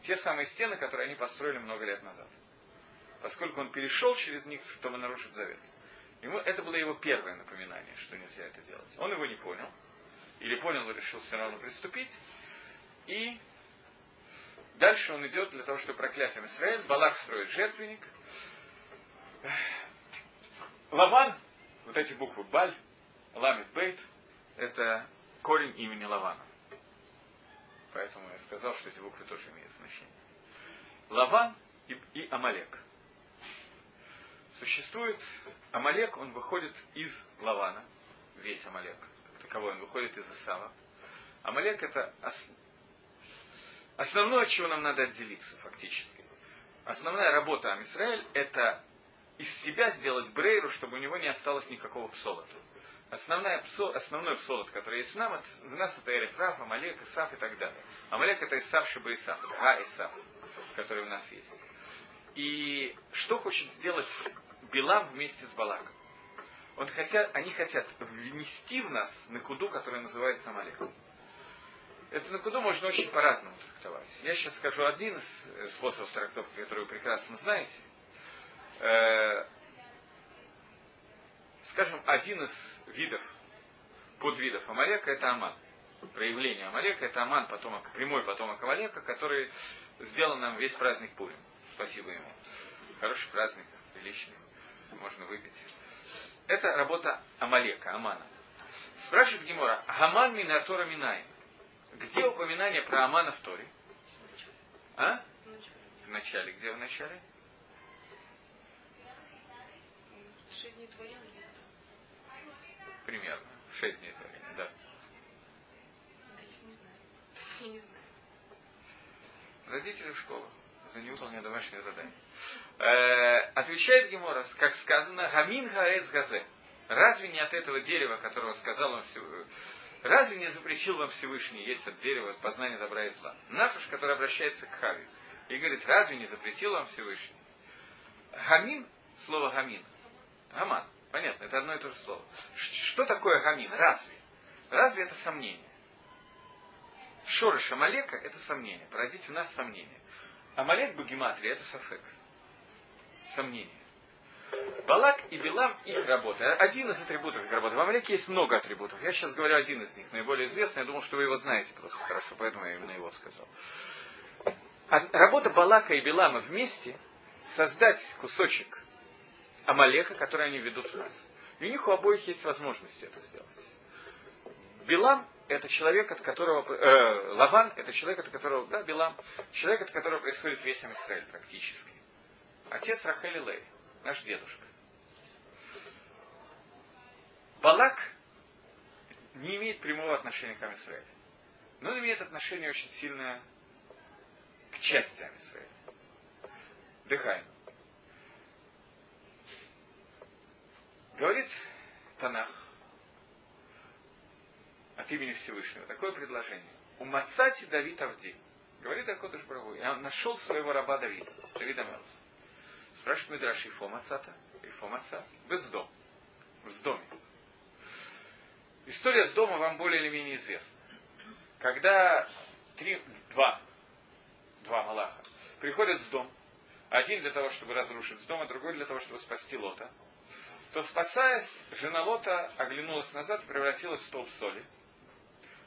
те самые стены, которые они построили много лет назад. Поскольку он перешел через них, чтобы нарушить завет. Ему, это было его первое напоминание, что нельзя это делать. Он его не понял. Или понял, но решил все равно приступить. И дальше он идет для того, чтобы проклятием Израиль. Балак строит жертвенник. Лаван, вот эти буквы Баль, Ламит Бейт, это корень имени Лавана. Поэтому я сказал, что эти буквы тоже имеют значение. Лаван и, и Амалек. Существует Амалек, он выходит из Лавана, весь Амалек, как таковой, он выходит из Исава. Амалек это ос... основное, от чего нам надо отделиться фактически. Основная работа Амисраэль это из себя сделать Брейру, чтобы у него не осталось никакого псолота. Основная псо, основной псолот, который есть нам, это, в нас, это Эриф Раф, Амалек, Исаф и так далее. Амалек это Исаф, Шиба Исаф, Га Исаф, который у нас есть. И что хочет сделать Билам вместе с Балаком? Он хотят, они хотят внести в нас накуду, которая называется Амалеком. Это накуду можно очень по-разному трактовать. Я сейчас скажу один из э, способов трактовки, который вы прекрасно знаете. Э, скажем, один из видов, подвидов Амалека это Аман. Проявление Амалека это Аман, потомок, прямой потомок Амалека, который сделал нам весь праздник Пурим. Спасибо ему. Хороший праздник, приличный, можно выпить. Это работа Амалека, Амана. Спрашивает Гемора, Аман Минатора Минай. Где упоминание про Амана в Торе? А? В начале. Где в начале? Шесть дней твоя, Примерно. Шесть дней творения, да. Не знаю. <laughs> Я не знаю. Родители в школу за невыполнение домашнего задания. Э, отвечает Гемора, как сказано, Гамин Гаэс Газе. Разве не от этого дерева, которого сказал он все, Разве не запретил вам Всевышний есть от дерева познания добра и зла? Нафаш, который обращается к Хави, и говорит, разве не запретил вам Всевышний? Гамин, слово гамин, гаман, понятно, это одно и то же слово. Что такое гамин? Разве? Разве это сомнение? Шорыш Амалека – это сомнение, породить у нас сомнение. Амалек Багиматри – это сафек. Сомнение. Балак и Билам – их работа. Один из атрибутов их работы. В Амалеке есть много атрибутов. Я сейчас говорю один из них, наиболее известный. Я думал, что вы его знаете просто хорошо, поэтому я именно его сказал. А работа Балака и Билама вместе – создать кусочек Амалека, который они ведут в нас. И у них у обоих есть возможность это сделать. Билам – это человек, от которого... Э, Лаван – это человек, от которого... Да, Билам – человек, от которого происходит весь Израиль практически. Отец Рахели Лей, наш дедушка. Балак не имеет прямого отношения к Амисраилю. Но он имеет отношение очень сильное к части Амисраиля. Дыхаем. Говорит Танах от имени Всевышнего такое предложение. У Мацати Давид Авди. Говорит Акодыш Брагу. Я нашел своего раба Давида. Давида Мелса. Спрашивает Мидраш Ифо Мацата. Ифо Маца. Без дом. В доме. История с дома вам более или менее известна. Когда три, два, два Малаха приходят с дом, один для того, чтобы разрушить с дома, другой для того, чтобы спасти Лота, то, спасаясь, жена Лота оглянулась назад и превратилась в столб соли.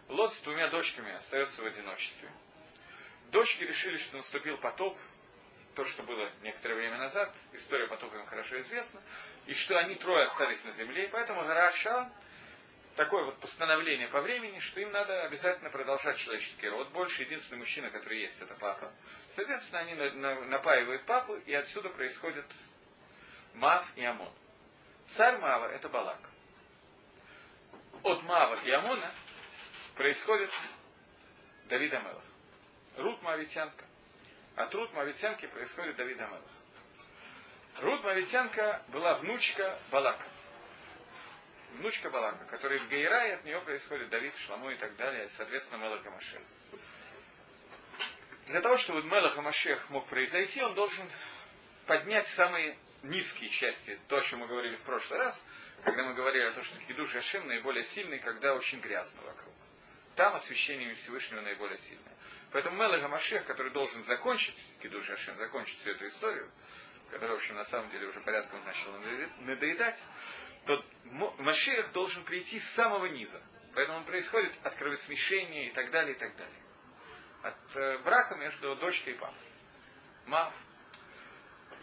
Лот с двумя дочками остается в одиночестве. Дочки решили, что наступил потоп, то, что было некоторое время назад, история потопа им хорошо известна, и что они трое остались на земле, и поэтому гора Шан такое вот постановление по времени, что им надо обязательно продолжать человеческий род. Больше единственный мужчина, который есть, это папа. Соответственно, они напаивают папу, и отсюда происходит Мав и Амон. Царь Мава – это Балак. От Мава и Амона происходит Давид Амелах. Рут Мавитянка. От Рут Мавитянки происходит Давид Амелах. Рут Мавитянка была внучка Балака. Внучка Балака, которая в Гейрае, от нее происходит Давид, Шламу и так далее, соответственно, Мелах Машех. Для того, чтобы Мелах Машех мог произойти, он должен поднять самые низкие части, то, о чем мы говорили в прошлый раз, когда мы говорили о том, что Кидуш Хашем наиболее сильный, когда очень грязно вокруг. Там освящение Всевышнего наиболее сильное. Поэтому Мелеха Машех, который должен закончить, Кидуш Хашем, закончить всю эту историю, которая, в общем, на самом деле уже порядком начала надоедать, то Машех должен прийти с самого низа. Поэтому происходит от кровосмешения и так далее, и так далее. От э, брака между дочкой и папой. Мав,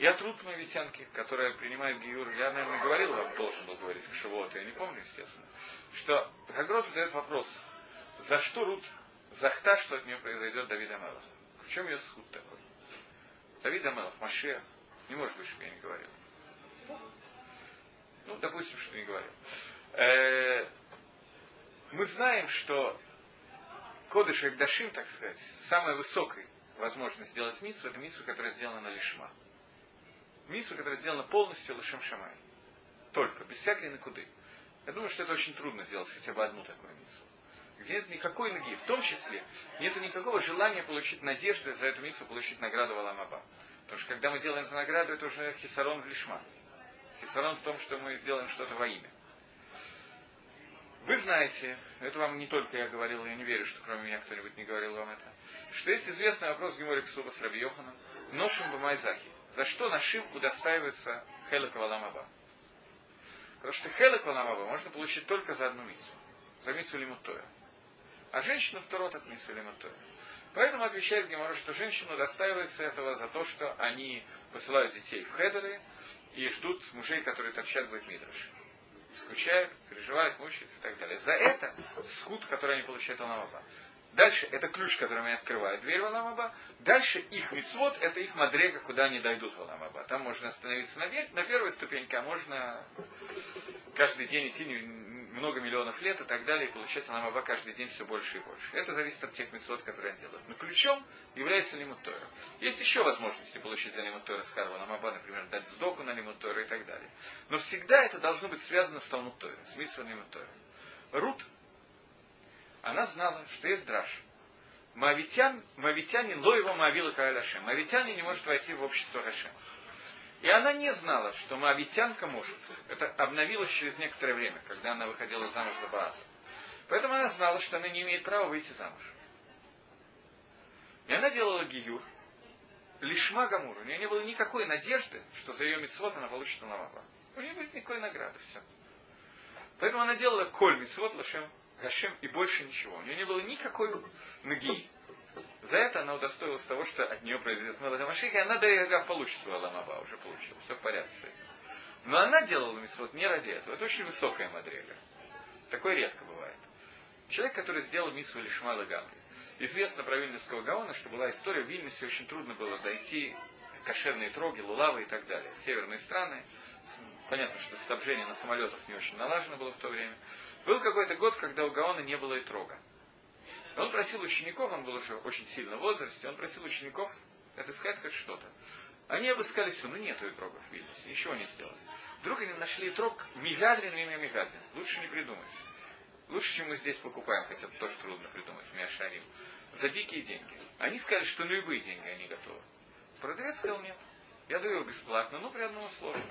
и от Рут Мавитянки, которая принимает Гиюр, я, наверное, говорил вам, должен был говорить к Шивоту, я не помню, естественно, что Хагрос задает вопрос, за что Рут захта, что от нее произойдет Давид Амелах? В чем ее схуд такой? Давид Амелах, Машех, не может быть, чтобы я не говорил. Ну, допустим, что не говорил. Э, мы знаем, что Кодыш Агдашим, так сказать, самая высокая возможность сделать миссу, это миссу, которая сделана на лишма мису, которая сделана полностью лошем шамай. Только, без всякой накуды. Я думаю, что это очень трудно сделать хотя бы одну такую мису. Где нет никакой ноги, в том числе нет никакого желания получить надежды за эту мису, получить награду Валамаба. Потому что когда мы делаем за награду, это уже хисарон в лишма. Хисарон в том, что мы сделаем что-то во имя. Вы знаете, это вам не только я говорил, я не верю, что кроме меня кто-нибудь не говорил вам это, что есть известный вопрос Гемори Ксуба с Раби Йоханом, Ношим Бамайзахи. За что нашим удостаивается Хелек Валамаба? Потому что Хелек Валамаба можно получить только за одну миссу. За миссу Лимутоя. А женщину второт от миссу Лимутоя. Поэтому отвечает Гемора, что женщину достаивается этого за то, что они посылают детей в хедеры и ждут мужей, которые торчат в Мидраш скучают, переживают, мучаются и так далее. За это схуд, который они получают в Аламаба. Дальше это ключ, которым они открывают дверь в Аламаба. Дальше их мицвод, это их мадрега, куда они дойдут в Аламаба. Там можно остановиться на, век, на первой ступеньке, а можно каждый день идти много миллионов лет и так далее, и получать Аламаба каждый день все больше и больше. Это зависит от тех мицвод, которые они делают. Но ключом является лимутойра. Есть еще возможности получить за лимутойра с Карва Аламаба, например, дать сдоку на лимутойра и так далее. Но всегда это должно быть связано с Талмутойра, с митсвой лимутойра. Рут она знала, что есть драж. Моавитян, моавитянин, ло его моавила Каэль Ашем. Моавитянин не может войти в общество Хашем. И она не знала, что моавитянка может. Это обновилось через некоторое время, когда она выходила замуж за Бааза. Поэтому она знала, что она не имеет права выйти замуж. И она делала гиюр, лишма гамур. У нее не было никакой надежды, что за ее митцвот она получит Уламаба. У нее будет никакой награды, все. Поэтому она делала коль митцвот лашем Гашем и больше ничего. У нее не было никакой ноги. За это она удостоилась того, что от нее произойдет Мелаха Машик, и она даже получит свой Аламаба, уже получила. Все в порядке с этим. Но она делала митцвот не ради этого. Это очень высокая мадрега. Такое редко бывает. Человек, который сделал митцву Лишмала Гамри. Известно про Вильнюсского Гаона, что была история, в Вильнюсе очень трудно было дойти кошерные троги, лулавы и так далее. Северные страны. Понятно, что снабжение на самолетах не очень налажено было в то время. Был какой-то год, когда у Гаона не было и трога. Он просил учеников, он был уже очень сильно в возрасте, он просил учеников отыскать хоть что-то. Они обыскали все, ну нету и трогов Вильнюсе, ничего не сделалось. Вдруг они нашли трог Мигадлин, имя Мигадлин. Лучше не придумать. Лучше, чем мы здесь покупаем, хотя бы тоже трудно придумать, Миашарим. За дикие деньги. Они сказали, что любые деньги они готовы. Продавец сказал, нет. Я даю его бесплатно, но при одном условии.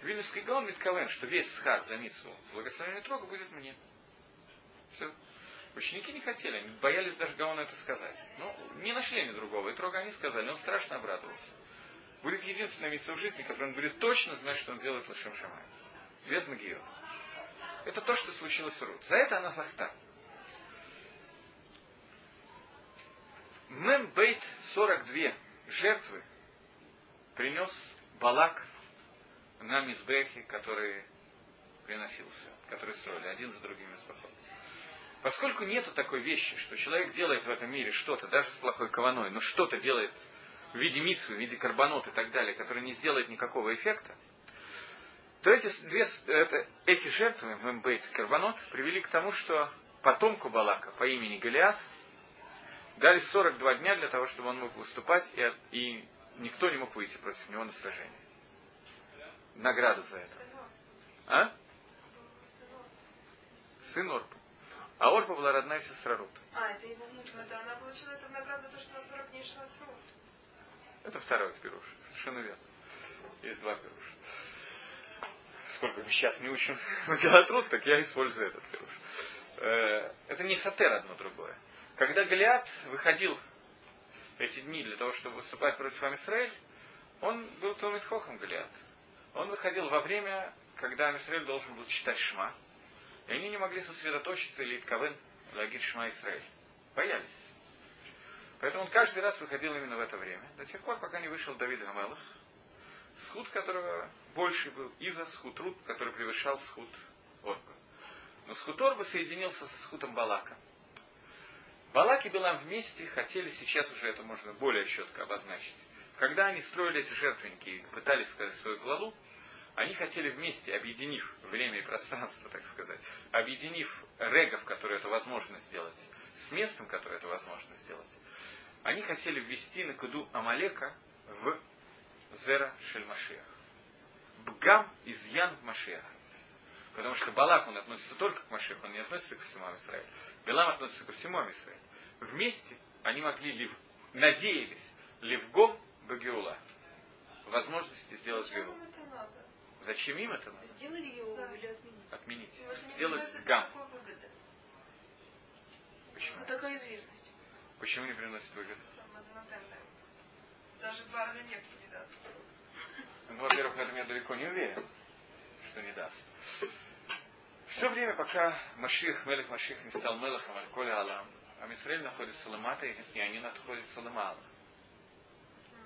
Вильнюсский Гаон Митковен, что весь схат за митсу благословенный трога будет мне. Все. Ученики не хотели, они боялись даже Гаона это сказать. Но не нашли они другого. И трога они сказали, он страшно обрадовался. Будет единственная митсва в жизни, которую он будет точно знать, что он делает Лашем Шамай. Без Нагиот. Это то, что случилось с Рут. За это она захта. Мем Бейт 42 жертвы принес Балак на Мизбехе, который приносился, который строили один за другим Мизбахом. Поскольку нету такой вещи, что человек делает в этом мире что-то, даже с плохой кованой, но что-то делает в виде митсвы, в виде карбонот и так далее, который не сделает никакого эффекта, то эти, две, это, эти жертвы, Мембейт и Карбонот, привели к тому, что потомку Балака по имени Голиат дали 42 дня для того, чтобы он мог выступать, и, и никто не мог выйти против него на сражение. Награду за это. А? Сын Орпа. А Орпа была родная сестра Рут. А, это его внучка. Это она получила эту награду за то, что на 40 дней шла с Рут. Это второй пируш. Совершенно верно. Есть два пируша. Сколько мы сейчас не учим <laughs> Магеллатрут, так я использую этот пируш. Э, это не сатер одно другое. Когда Голиат выходил эти дни для того, чтобы выступать против Амисраэль, он был Томит Хохом Голиат. Он выходил во время, когда Амисраэль должен был читать Шма, и они не могли сосредоточиться или Итковен, Лагид Шма Исраэль. Боялись. Поэтому он каждый раз выходил именно в это время, до тех пор, пока не вышел Давид Гамелах, схуд которого больше был, из-за схуд Рут, который превышал схуд Орба. Но схуд Орба соединился со схутом Балака. Балак и Билам вместе хотели, сейчас уже это можно более четко обозначить, когда они строили эти жертвенники и пытались сказать свою главу, они хотели вместе, объединив время и пространство, так сказать, объединив регов, которые это возможно сделать, с местом, которое это возможно сделать, они хотели ввести на Куду Амалека в Зера Шельмашиах. Бгам изъян в Машиах. Потому что Балак, он относится только к Машеху, он не относится ко всему Израилю. Билам относится ко всему Израилю. Вместе они могли, лив, надеялись, ливгом Багиула, возможности сделать Геулу. Зачем им это надо? Сделали его Да. или? Отменить. Они Сделать гам. Почему? Вот такая известность. Почему не приносит выгоду? Мазанатемная. Даже барна нефти не даст. Ну, во-первых, этом я далеко не уверен, что не даст. Все время, пока Маших, Мелех Маших не стал Мелехом, Аль-Коля Алам, а Мисраиль находится Ламата, и они находятся Ламала.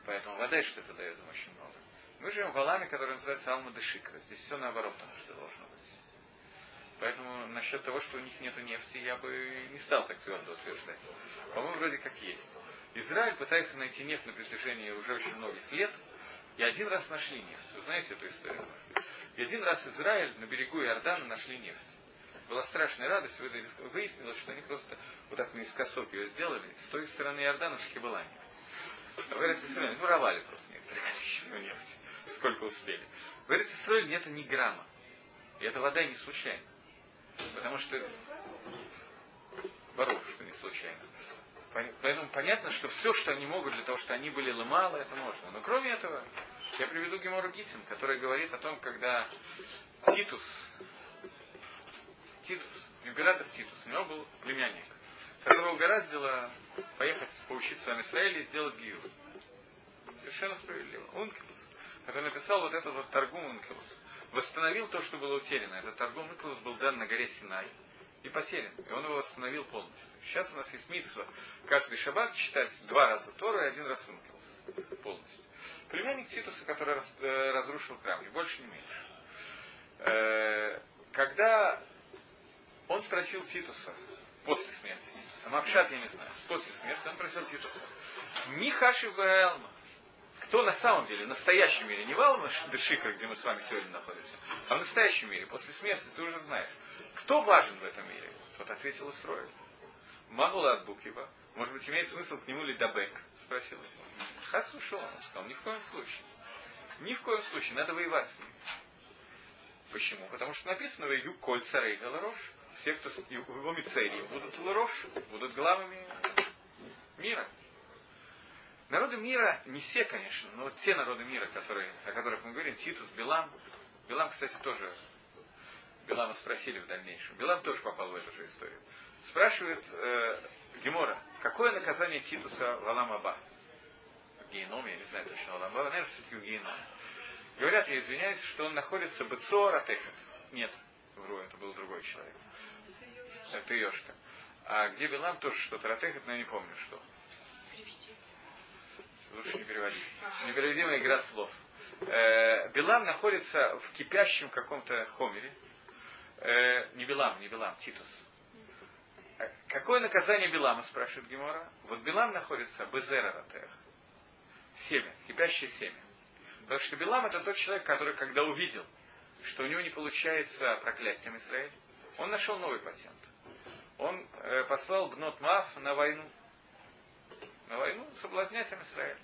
Поэтому вода что это дает им очень много. Мы живем в Аламе, который называется Алма Дешикра. Здесь все наоборот, потому что должно быть. Поэтому насчет того, что у них нет нефти, я бы не стал так твердо утверждать. По-моему, вроде как есть. Израиль пытается найти нефть на протяжении уже очень многих лет, и один раз нашли нефть. Вы знаете эту историю? И один раз Израиль на берегу Иордана нашли нефть. Была страшная радость, вы- выяснилось, что они просто вот так наискосок ее сделали. С той стороны Иордана таки была нефть. А в Израиле воровали просто некоторое количество нефти. Сколько успели. В Израиле нет ни грамма. И эта вода не случайна. Потому что Барух, что не случайно. Поэтому понятно, что все, что они могут для того, что они были лымалы, это можно. Но кроме этого, я приведу Гемору Гитин, который говорит о том, когда Титус, Титус, император Титус, у него был племянник, которого угораздило поехать поучиться в Израиле и сделать гиюр. Совершенно справедливо. Ункилус, который написал вот этот вот Таргум Ункилус, восстановил то, что было утеряно. Этот Таргум Ункилус был дан на горе Синай и потерян. И он его восстановил полностью. Сейчас у нас есть митсва каждый шаббат читать два раза Тору и один раз Ункилус полностью. Племянник Титуса, который э, разрушил храм, и больше не меньше. Э, когда он спросил Титуса, после смерти Титуса, Мапшат я не знаю, после смерти он просил Титуса, Михаши Ваэлма, кто на самом деле, в настоящем мире, не в Алма Дешикра, где мы с вами сегодня находимся, а в настоящем мире, после смерти, ты уже знаешь, кто важен в этом мире? Тот ответил Исроиль. Магула от Букива. Может быть, имеет смысл к нему ли Дабек? Спросил его. Хас ушел, он сказал, ни в коем случае. Ни в коем случае, надо воевать с ним. Почему? Потому что написано в Ю Коль царей Галарош. Все, кто в его мицерии будут Ларош, будут главами мира. Народы мира, не все, конечно, но те народы мира, которые, о которых мы говорим, Титус, Билам. Билам, кстати, тоже Билама спросили в дальнейшем. Билам тоже попал в эту же историю. Спрашивает э, Гемора, какое наказание Титуса в Аламаба? В геноме, я не знаю точно, Аламаба, наверное, все-таки в геноме. Говорят, я извиняюсь, что он находится Бецор Атехет. Нет, вру, это был другой человек. Это Йошка. А где Билам тоже что-то Ратехет, но я не помню что. Перевести. Лучше не переводить. Непереводимая игра слов. Э, Билам находится в кипящем каком-то хомере. Э, не Билам, не Билам, Титус. Э, какое наказание Билама, спрашивает Гемора? Вот Билам находится Безера Ратех. Семя, кипящее семя. Потому что Билам это тот человек, который, когда увидел, что у него не получается проклятием Израиль, он нашел новый патент. Он э, послал Бнот Маф на войну. На войну соблазнять Израиль.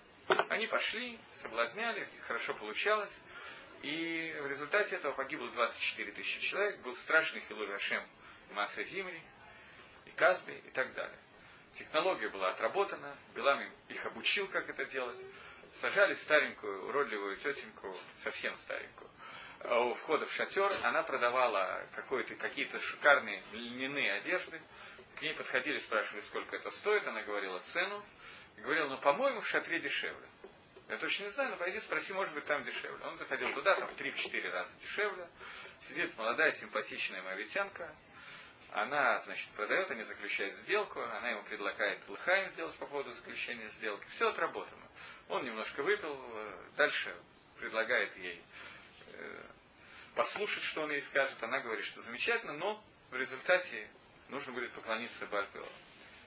Они пошли, соблазняли, хорошо получалось. И в результате этого погибло 24 тысячи человек. Был страшный Хилур Хашем Маса Зимри, и Казби, и так далее. Технология была отработана, Белам их обучил, как это делать. Сажали старенькую, уродливую тетеньку, совсем старенькую, у входа в шатер, она продавала какие-то шикарные льняные одежды. К ней подходили, спрашивали, сколько это стоит. Она говорила цену. И говорила, ну, по-моему, в шатре дешевле. Я точно не знаю, но пойди спроси, может быть, там дешевле. Он заходил туда, там в 3-4 раза дешевле. Сидит молодая, симпатичная мавитянка. Она, значит, продает, они заключают сделку, она ему предлагает лыхаем сделать по поводу заключения сделки. Все отработано. Он немножко выпил, э, дальше предлагает ей э, послушать, что он ей скажет. Она говорит, что замечательно, но в результате нужно будет поклониться Бальпилу.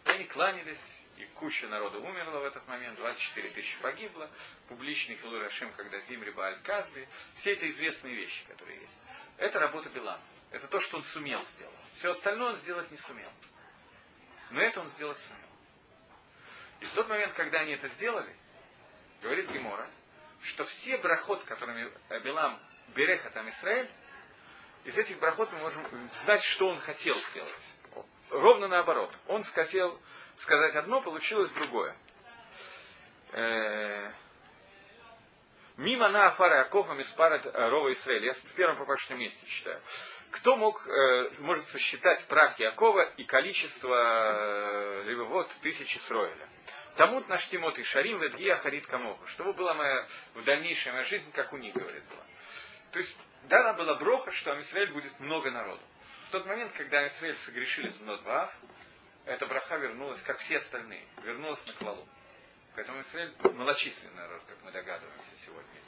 Они кланялись, и куча народа умерла в этот момент, 24 тысячи погибло, публичный Хилур Рашим, когда Зимри Бааль Казби, все это известные вещи, которые есть. Это работа Билама. Это то, что он сумел сделать. Все остальное он сделать не сумел. Но это он сделать сумел. И в тот момент, когда они это сделали, говорит Гемора, что все брахот, которыми Билам Береха там Израиль, из этих брахот мы можем знать, что он хотел сделать. Ровно наоборот. Он хотел сказать одно, получилось другое. Э, Мимо на Афара Акова Миспара Рова Израиля. Я в первом попавшем месте читаю. Кто мог, э, может сосчитать прах Якова и количество э, вот тысячи Сроиля? Тамут наш Тимот и Шарим Ведгия Харит Камоху. Чтобы была моя в дальнейшая моя жизнь, как у них, говорит, была. То есть, дана была броха, что Амисраэль будет много народу. В тот момент, когда Амисраэль согрешили с Мнодваав, эта браха вернулась, как все остальные, вернулась на Клалу. Поэтому Израиль малочисленный народ, как мы догадываемся сегодня.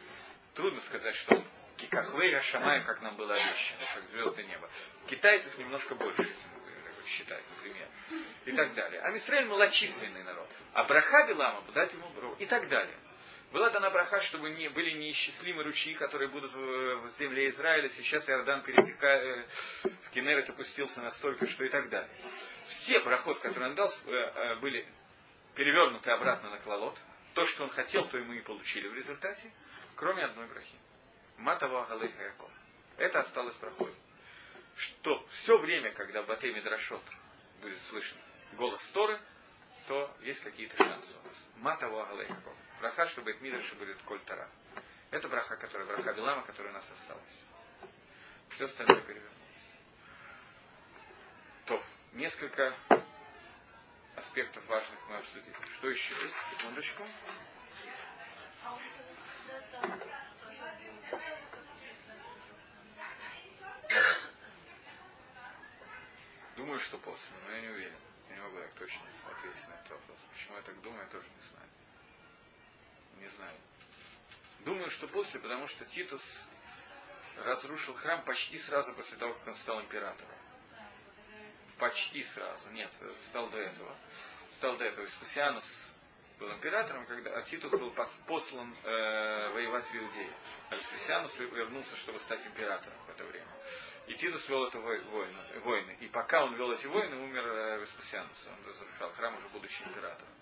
Трудно сказать, что он Кикахвейра как нам было обещано, как звезды неба. Китайцев немножко больше, если мы считать, например. И так далее. А Израиль малочисленный народ. А браха Билама дать ему бру. И так далее. Была дана браха, чтобы не, были неисчислимы ручьи, которые будут в, в земле Израиля. Сейчас Иордан пересекает, э, в Кенерет опустился настолько, что и так далее. Все брахот, которые он дал, э, э, были перевернуты обратно на клалот. То, что он хотел, то ему и получили в результате, кроме одной брахи. Матава Галейха Яков. Это осталось проходом. Что все время, когда Батей Мидрашот будет слышно, голос Торы, то есть какие-то шансы у нас. Матаво Агалейков. Браха, чтобы это мидр, чтобы это коль. Это браха, которая браха Билама, которая у нас осталась. Все остальное перевернулось. То, несколько аспектов важных мы обсудили. Что еще есть? Секундочку. Думаю, что после, но я не уверен. Я не могу так точно ответить на этот вопрос. Почему я так думаю, я тоже не знаю. Не знаю. Думаю, что после, потому что Титус разрушил храм почти сразу после того, как он стал императором. Почти сразу. Нет, стал до этого. Стал до этого. Веспасианус был императором, когда а Титус был послан э, воевать в Иудею. А Веспасианус вернулся, чтобы стать императором в это время. Титус вел это войны. И пока он вел эти войны, умер э, Веспасианус. Он разрушал храм, уже будучи императором.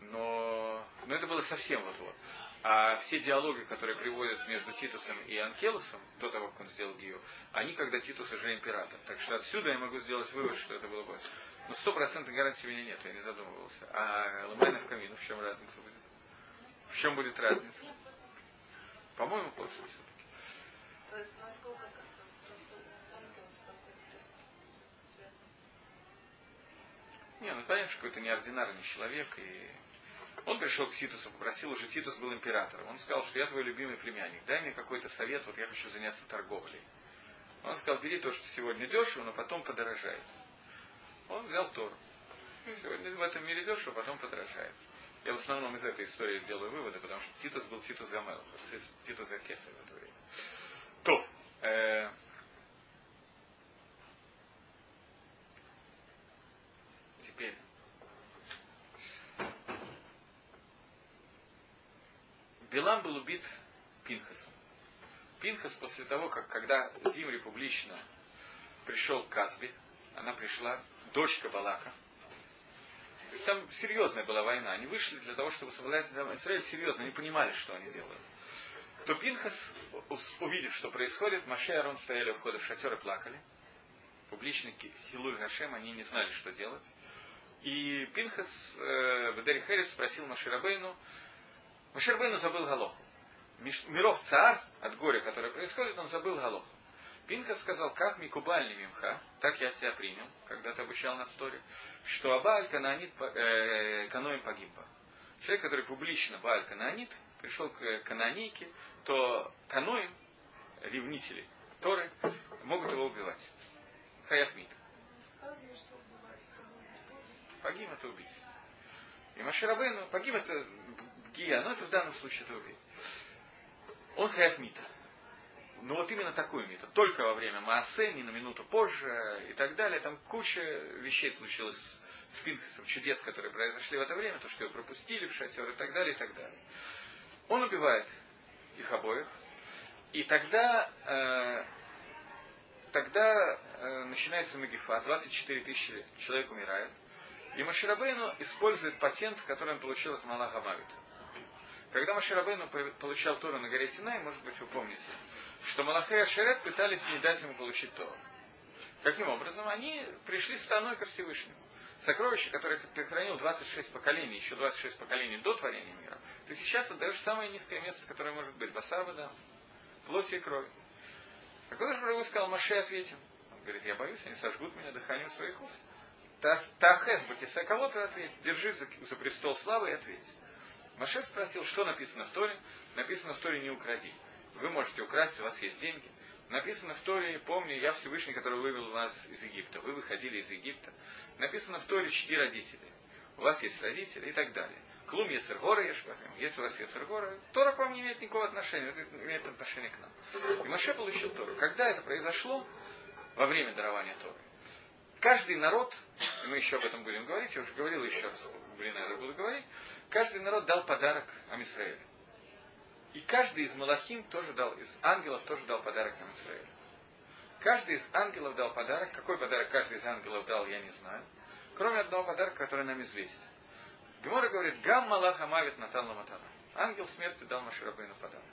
Но, но это было совсем вот-вот. А все диалоги, которые приводят между Титусом и Анкелосом, до того, как он сделал Гию, они когда Титус уже император. Так что отсюда я могу сделать вывод, что это было больше. Но стопроцентной гарантии у меня нет, я не задумывался. А Ламайна в камину, в чем разница будет? В чем будет разница? По-моему, после все-таки. То есть насколько Не, ну понятно, что это неординарный человек, и он пришел к Титусу, попросил, уже Титус был императором. Он сказал, что я твой любимый племянник, дай мне какой-то совет, вот я хочу заняться торговлей. Он сказал, бери то, что сегодня дешево, но потом подорожает. Он взял Тору. И сегодня в этом мире дешево, потом подорожает. Я в основном из этой истории делаю выводы, потому что Титус был Титус Гамел, Титус Акеса в это время. То, э, теперь Билам был убит Пинхасом. Пинхас после того, как когда Зимри публично пришел к Казбе, она пришла, дочка Балака, то есть там серьезная была война. Они вышли для того, чтобы соблюдать Израиль серьезно, они понимали, что они делают. То Пинхас, увидев, что происходит, Маше и Арон стояли у входа в шатер и плакали. Публичники Хилуль Гашем, они не знали, что делать. И Пинхас э, в Дерихерец спросил Маширабейну, Маширбейну забыл Галоху. Миров царь, от горя, которое происходит, он забыл Галоху. Пинха сказал, как Микубальни Мимха, так я тебя принял, когда ты обучал на сторе, что Абаль Кананит э, Каноем погибба. Человек, который публично Бааль Кананит, пришел к канонейке, то Каноем, ревнители Торы, могут его убивать. Хаяхмит. Погиб это убить. И Маширабейну погиб это Гия, но это в данном случае это убить. Он хаяв мита. Но вот именно такой мита. Только во время Маасе, не на минуту позже и так далее. Там куча вещей случилось с Пинхасом, чудес, которые произошли в это время, то, что его пропустили в шатер и так далее, и так далее. Он убивает их обоих. И тогда, э, тогда э, начинается Магифа, 24 тысячи человек умирает. И Маширабейну использует патент, который он получил от Малаха Мавита. Когда Маширабейну получал Тору на горе Синай, может быть, вы помните, что Малахай и Ашерет пытались не дать ему получить Тору. Каким образом? Они пришли страной ко Всевышнему. Сокровище, которое ты хранил 26 поколений, еще 26 поколений до творения мира, ты сейчас отдаешь самое низкое место, которое может быть. Басар вода, плоть и кровь. А когда же сказал, Маше ответил. Он говорит, я боюсь, они сожгут меня дыханием своих уст. Тахес Бакиса, кого ты ответь? Держи за, за престол славы и ответь. Маше спросил, что написано в Торе. Написано в Торе не укради. Вы можете украсть, у вас есть деньги. Написано в Торе, помню, я Всевышний, который вывел вас из Египта. Вы выходили из Египта. Написано в Торе, чти родителей. У вас есть родители и так далее. Клум Ецергора Ешбахем. Если у вас Ецергора, Тора к вам не имеет никакого отношения, имеет отношение к нам. И Маше получил Тору. Когда это произошло? Во время дарования Торы. Каждый народ, мы еще об этом будем говорить, я уже говорил еще раз, блин, наверное, буду говорить, каждый народ дал подарок Амисраэлю. И каждый из Малахим тоже дал, из ангелов тоже дал подарок Амисраэлю. Каждый из ангелов дал подарок. Какой подарок каждый из ангелов дал, я не знаю. Кроме одного подарка, который нам известен. Гемора говорит, Гам Малах Амавит Натан Ламатана. Ангел смерти дал Маширабейну подарок.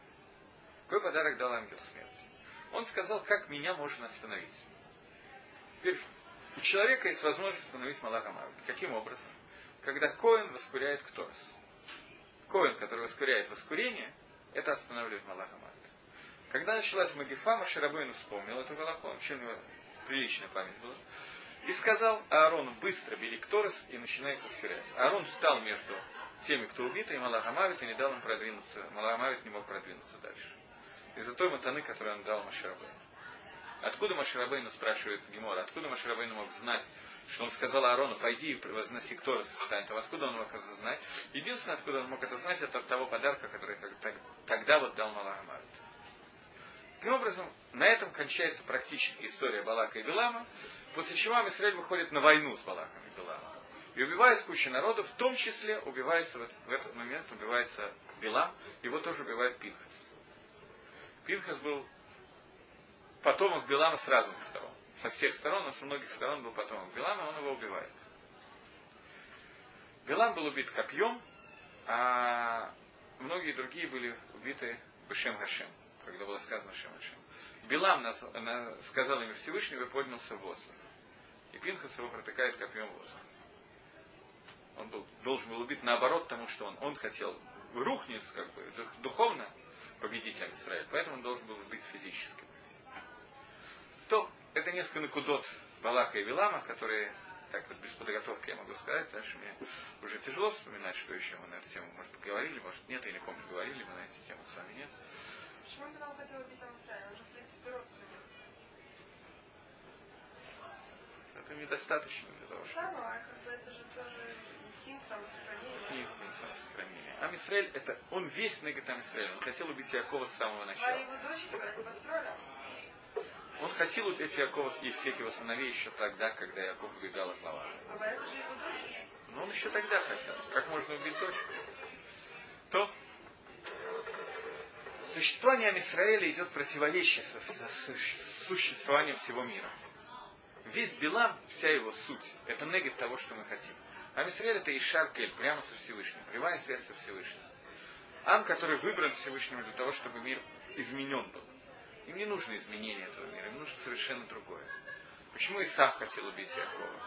Какой подарок дал ангел смерти? Он сказал, как меня можно остановить. Теперь у человека есть возможность остановить Малаха Мавит. Каким образом? Когда Коин воскуряет Кторс. Коин, который воскуряет воскурение, это останавливает Малаха Мавит. Когда началась Магифа, Маширабейну вспомнил эту Галаху, у него приличная память была, и сказал Аарону, быстро бери Кторос и начинай воскурять. Аарон встал между теми, кто убит, и Малахамавит, и не дал им продвинуться. Малахамавит не мог продвинуться дальше. Из-за той матаны, которую он дал Маширабейну. Откуда Маширабейну, спрашивает Гемора, откуда Маширабейну мог знать, что он сказал Аарону, пойди и возноси Кторос стань там, откуда он мог это знать? Единственное, откуда он мог это знать, это от того подарка, который тогда вот дал Малахамавит. Таким образом, на этом кончается практически история Балака и Белама, после чего Амисраэль выходит на войну с Балаком и Беламом. И убивает кучу народов, в том числе убивается в этот, момент убивается Белам, его тоже убивает Пинхас. Пинхас был потомок Белама с разных сторон. Со всех сторон, но с многих сторон был потомок Белама, он его убивает. Белам был убит копьем, а многие другие были убиты Бешем Хашем когда было сказано Шемашем. Билам нас, она сказал ему Всевышнего и поднялся в воздух. И Пинхас его протыкает копьем в воздух. Он был, должен был убить наоборот тому, что он. Он хотел рухнуть как бы духовно победить Израиль, поэтому он должен был убить физически. То это несколько накудот Балака и Вилама, которые так вот без подготовки я могу сказать, дальше мне уже тяжело вспоминать, что еще мы на эту тему, может, говорили, может, нет, я не помню, говорили мы на эту тему с вами, нет. Почему Билам хотел убить Амисраиля? Он же, в принципе, родственник. Это недостаточно для того, чтобы... Да, а как бы это же тоже инстинкт самосохранения. Не инстинкт самосохранения. Амисраэль, это он весь Негат Амисраэль. Он хотел убить Якова с самого начала. А его дочки так построили? Он хотел убить Якова и всех его сыновей еще тогда, когда Яков убегал от Лавана. А это же его дочь? Но он еще тогда хотел. Как можно убить дочку? То Существование Амисраэля идет противоречие со, со, с существованием всего мира. Весь Билам, вся его суть, это негатив того, что мы хотим. Амисраэль это Ишаркель, прямо со Всевышним, прямая связь со Всевышним. Ам, который выбран Всевышним для того, чтобы мир изменен был. Им не нужно изменение этого мира, им нужно совершенно другое. Почему Исав хотел убить Якова?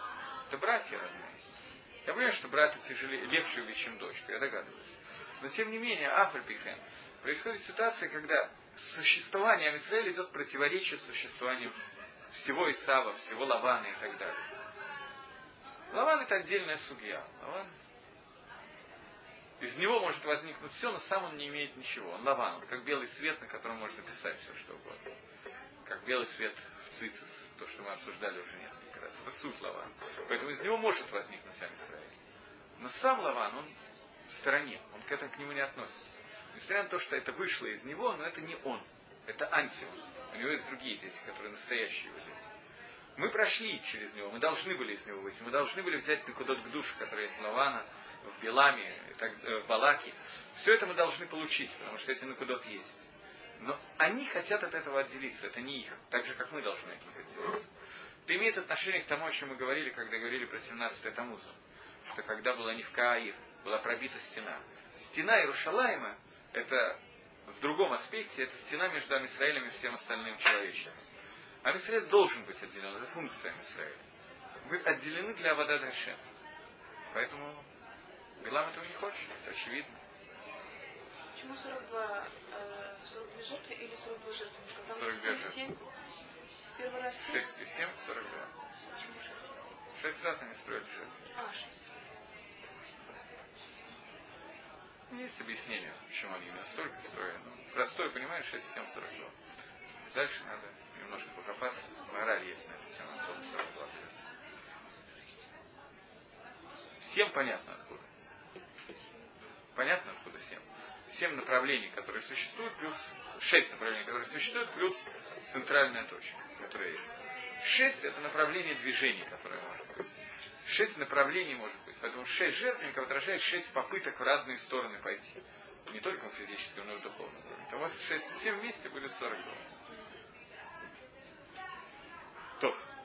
Это братья родные. Я понимаю, что брата тяжелее, легче убить, чем дочку, я догадываюсь. Но тем не менее, Афальпихен, происходит ситуация, когда существование Израиля идет противоречие существованию всего Исава, всего Лавана и так далее. Лаван это отдельная судья. Лаван из него может возникнуть все, но сам он не имеет ничего. Он лаван, он как белый свет, на котором можно писать все, что угодно. Как белый свет в цицис, то, что мы обсуждали уже несколько раз. Это суть лаван. Поэтому из него может возникнуть сам Израиль. Но сам лаван, он в стороне, он к этому к нему не относится. Несмотря на то, что это вышло из него, но это не он. Это антион. У него есть другие дети, которые настоящие его. Мы прошли через него, мы должны были из него выйти, мы должны были взять Накудот к душу, который есть в Лавана, в Беламе, э, в Балаке. Все это мы должны получить, потому что эти Накудот есть. Но они хотят от этого отделиться, это не их, так же, как мы должны от них отделиться. Это имеет отношение к тому, о чем мы говорили, когда говорили про 17 Тамуза. Что когда была в Каир, была пробита стена. Стена Иерушалайма это в другом аспекте, это стена между Амисраилем и всем остальным человечеством. Амисраиль должен быть отделен, это функция Амисраиля. Вы отделены для Авада Дашем. Поэтому Билам этого не хочет, это очевидно. Почему 42, э, 42 жертвы или 42 жертвенника? Там 42 жертвы. 7, первый раз 7. 6 и 7, 42. Почему 6? Шесть раз они строят жертву. А, 6. Есть объяснение, почему они именно столько строили. Простое, понимаешь, 6, 7, 42. Дальше надо немножко покопаться. Мораль есть на эту тему, он сразу была. Всем понятно откуда. Понятно откуда всем? Семь направлений, которые существуют, плюс шесть направлений, которые существуют, плюс центральная точка, которая есть. Шесть – это направление движений, которое может быть. Шесть направлений может быть. Поэтому шесть жертвенников отражает шесть попыток в разные стороны пойти. Не только в физическом, но и в духовном уровне. Того шесть, все вместе будет 42. Entonces,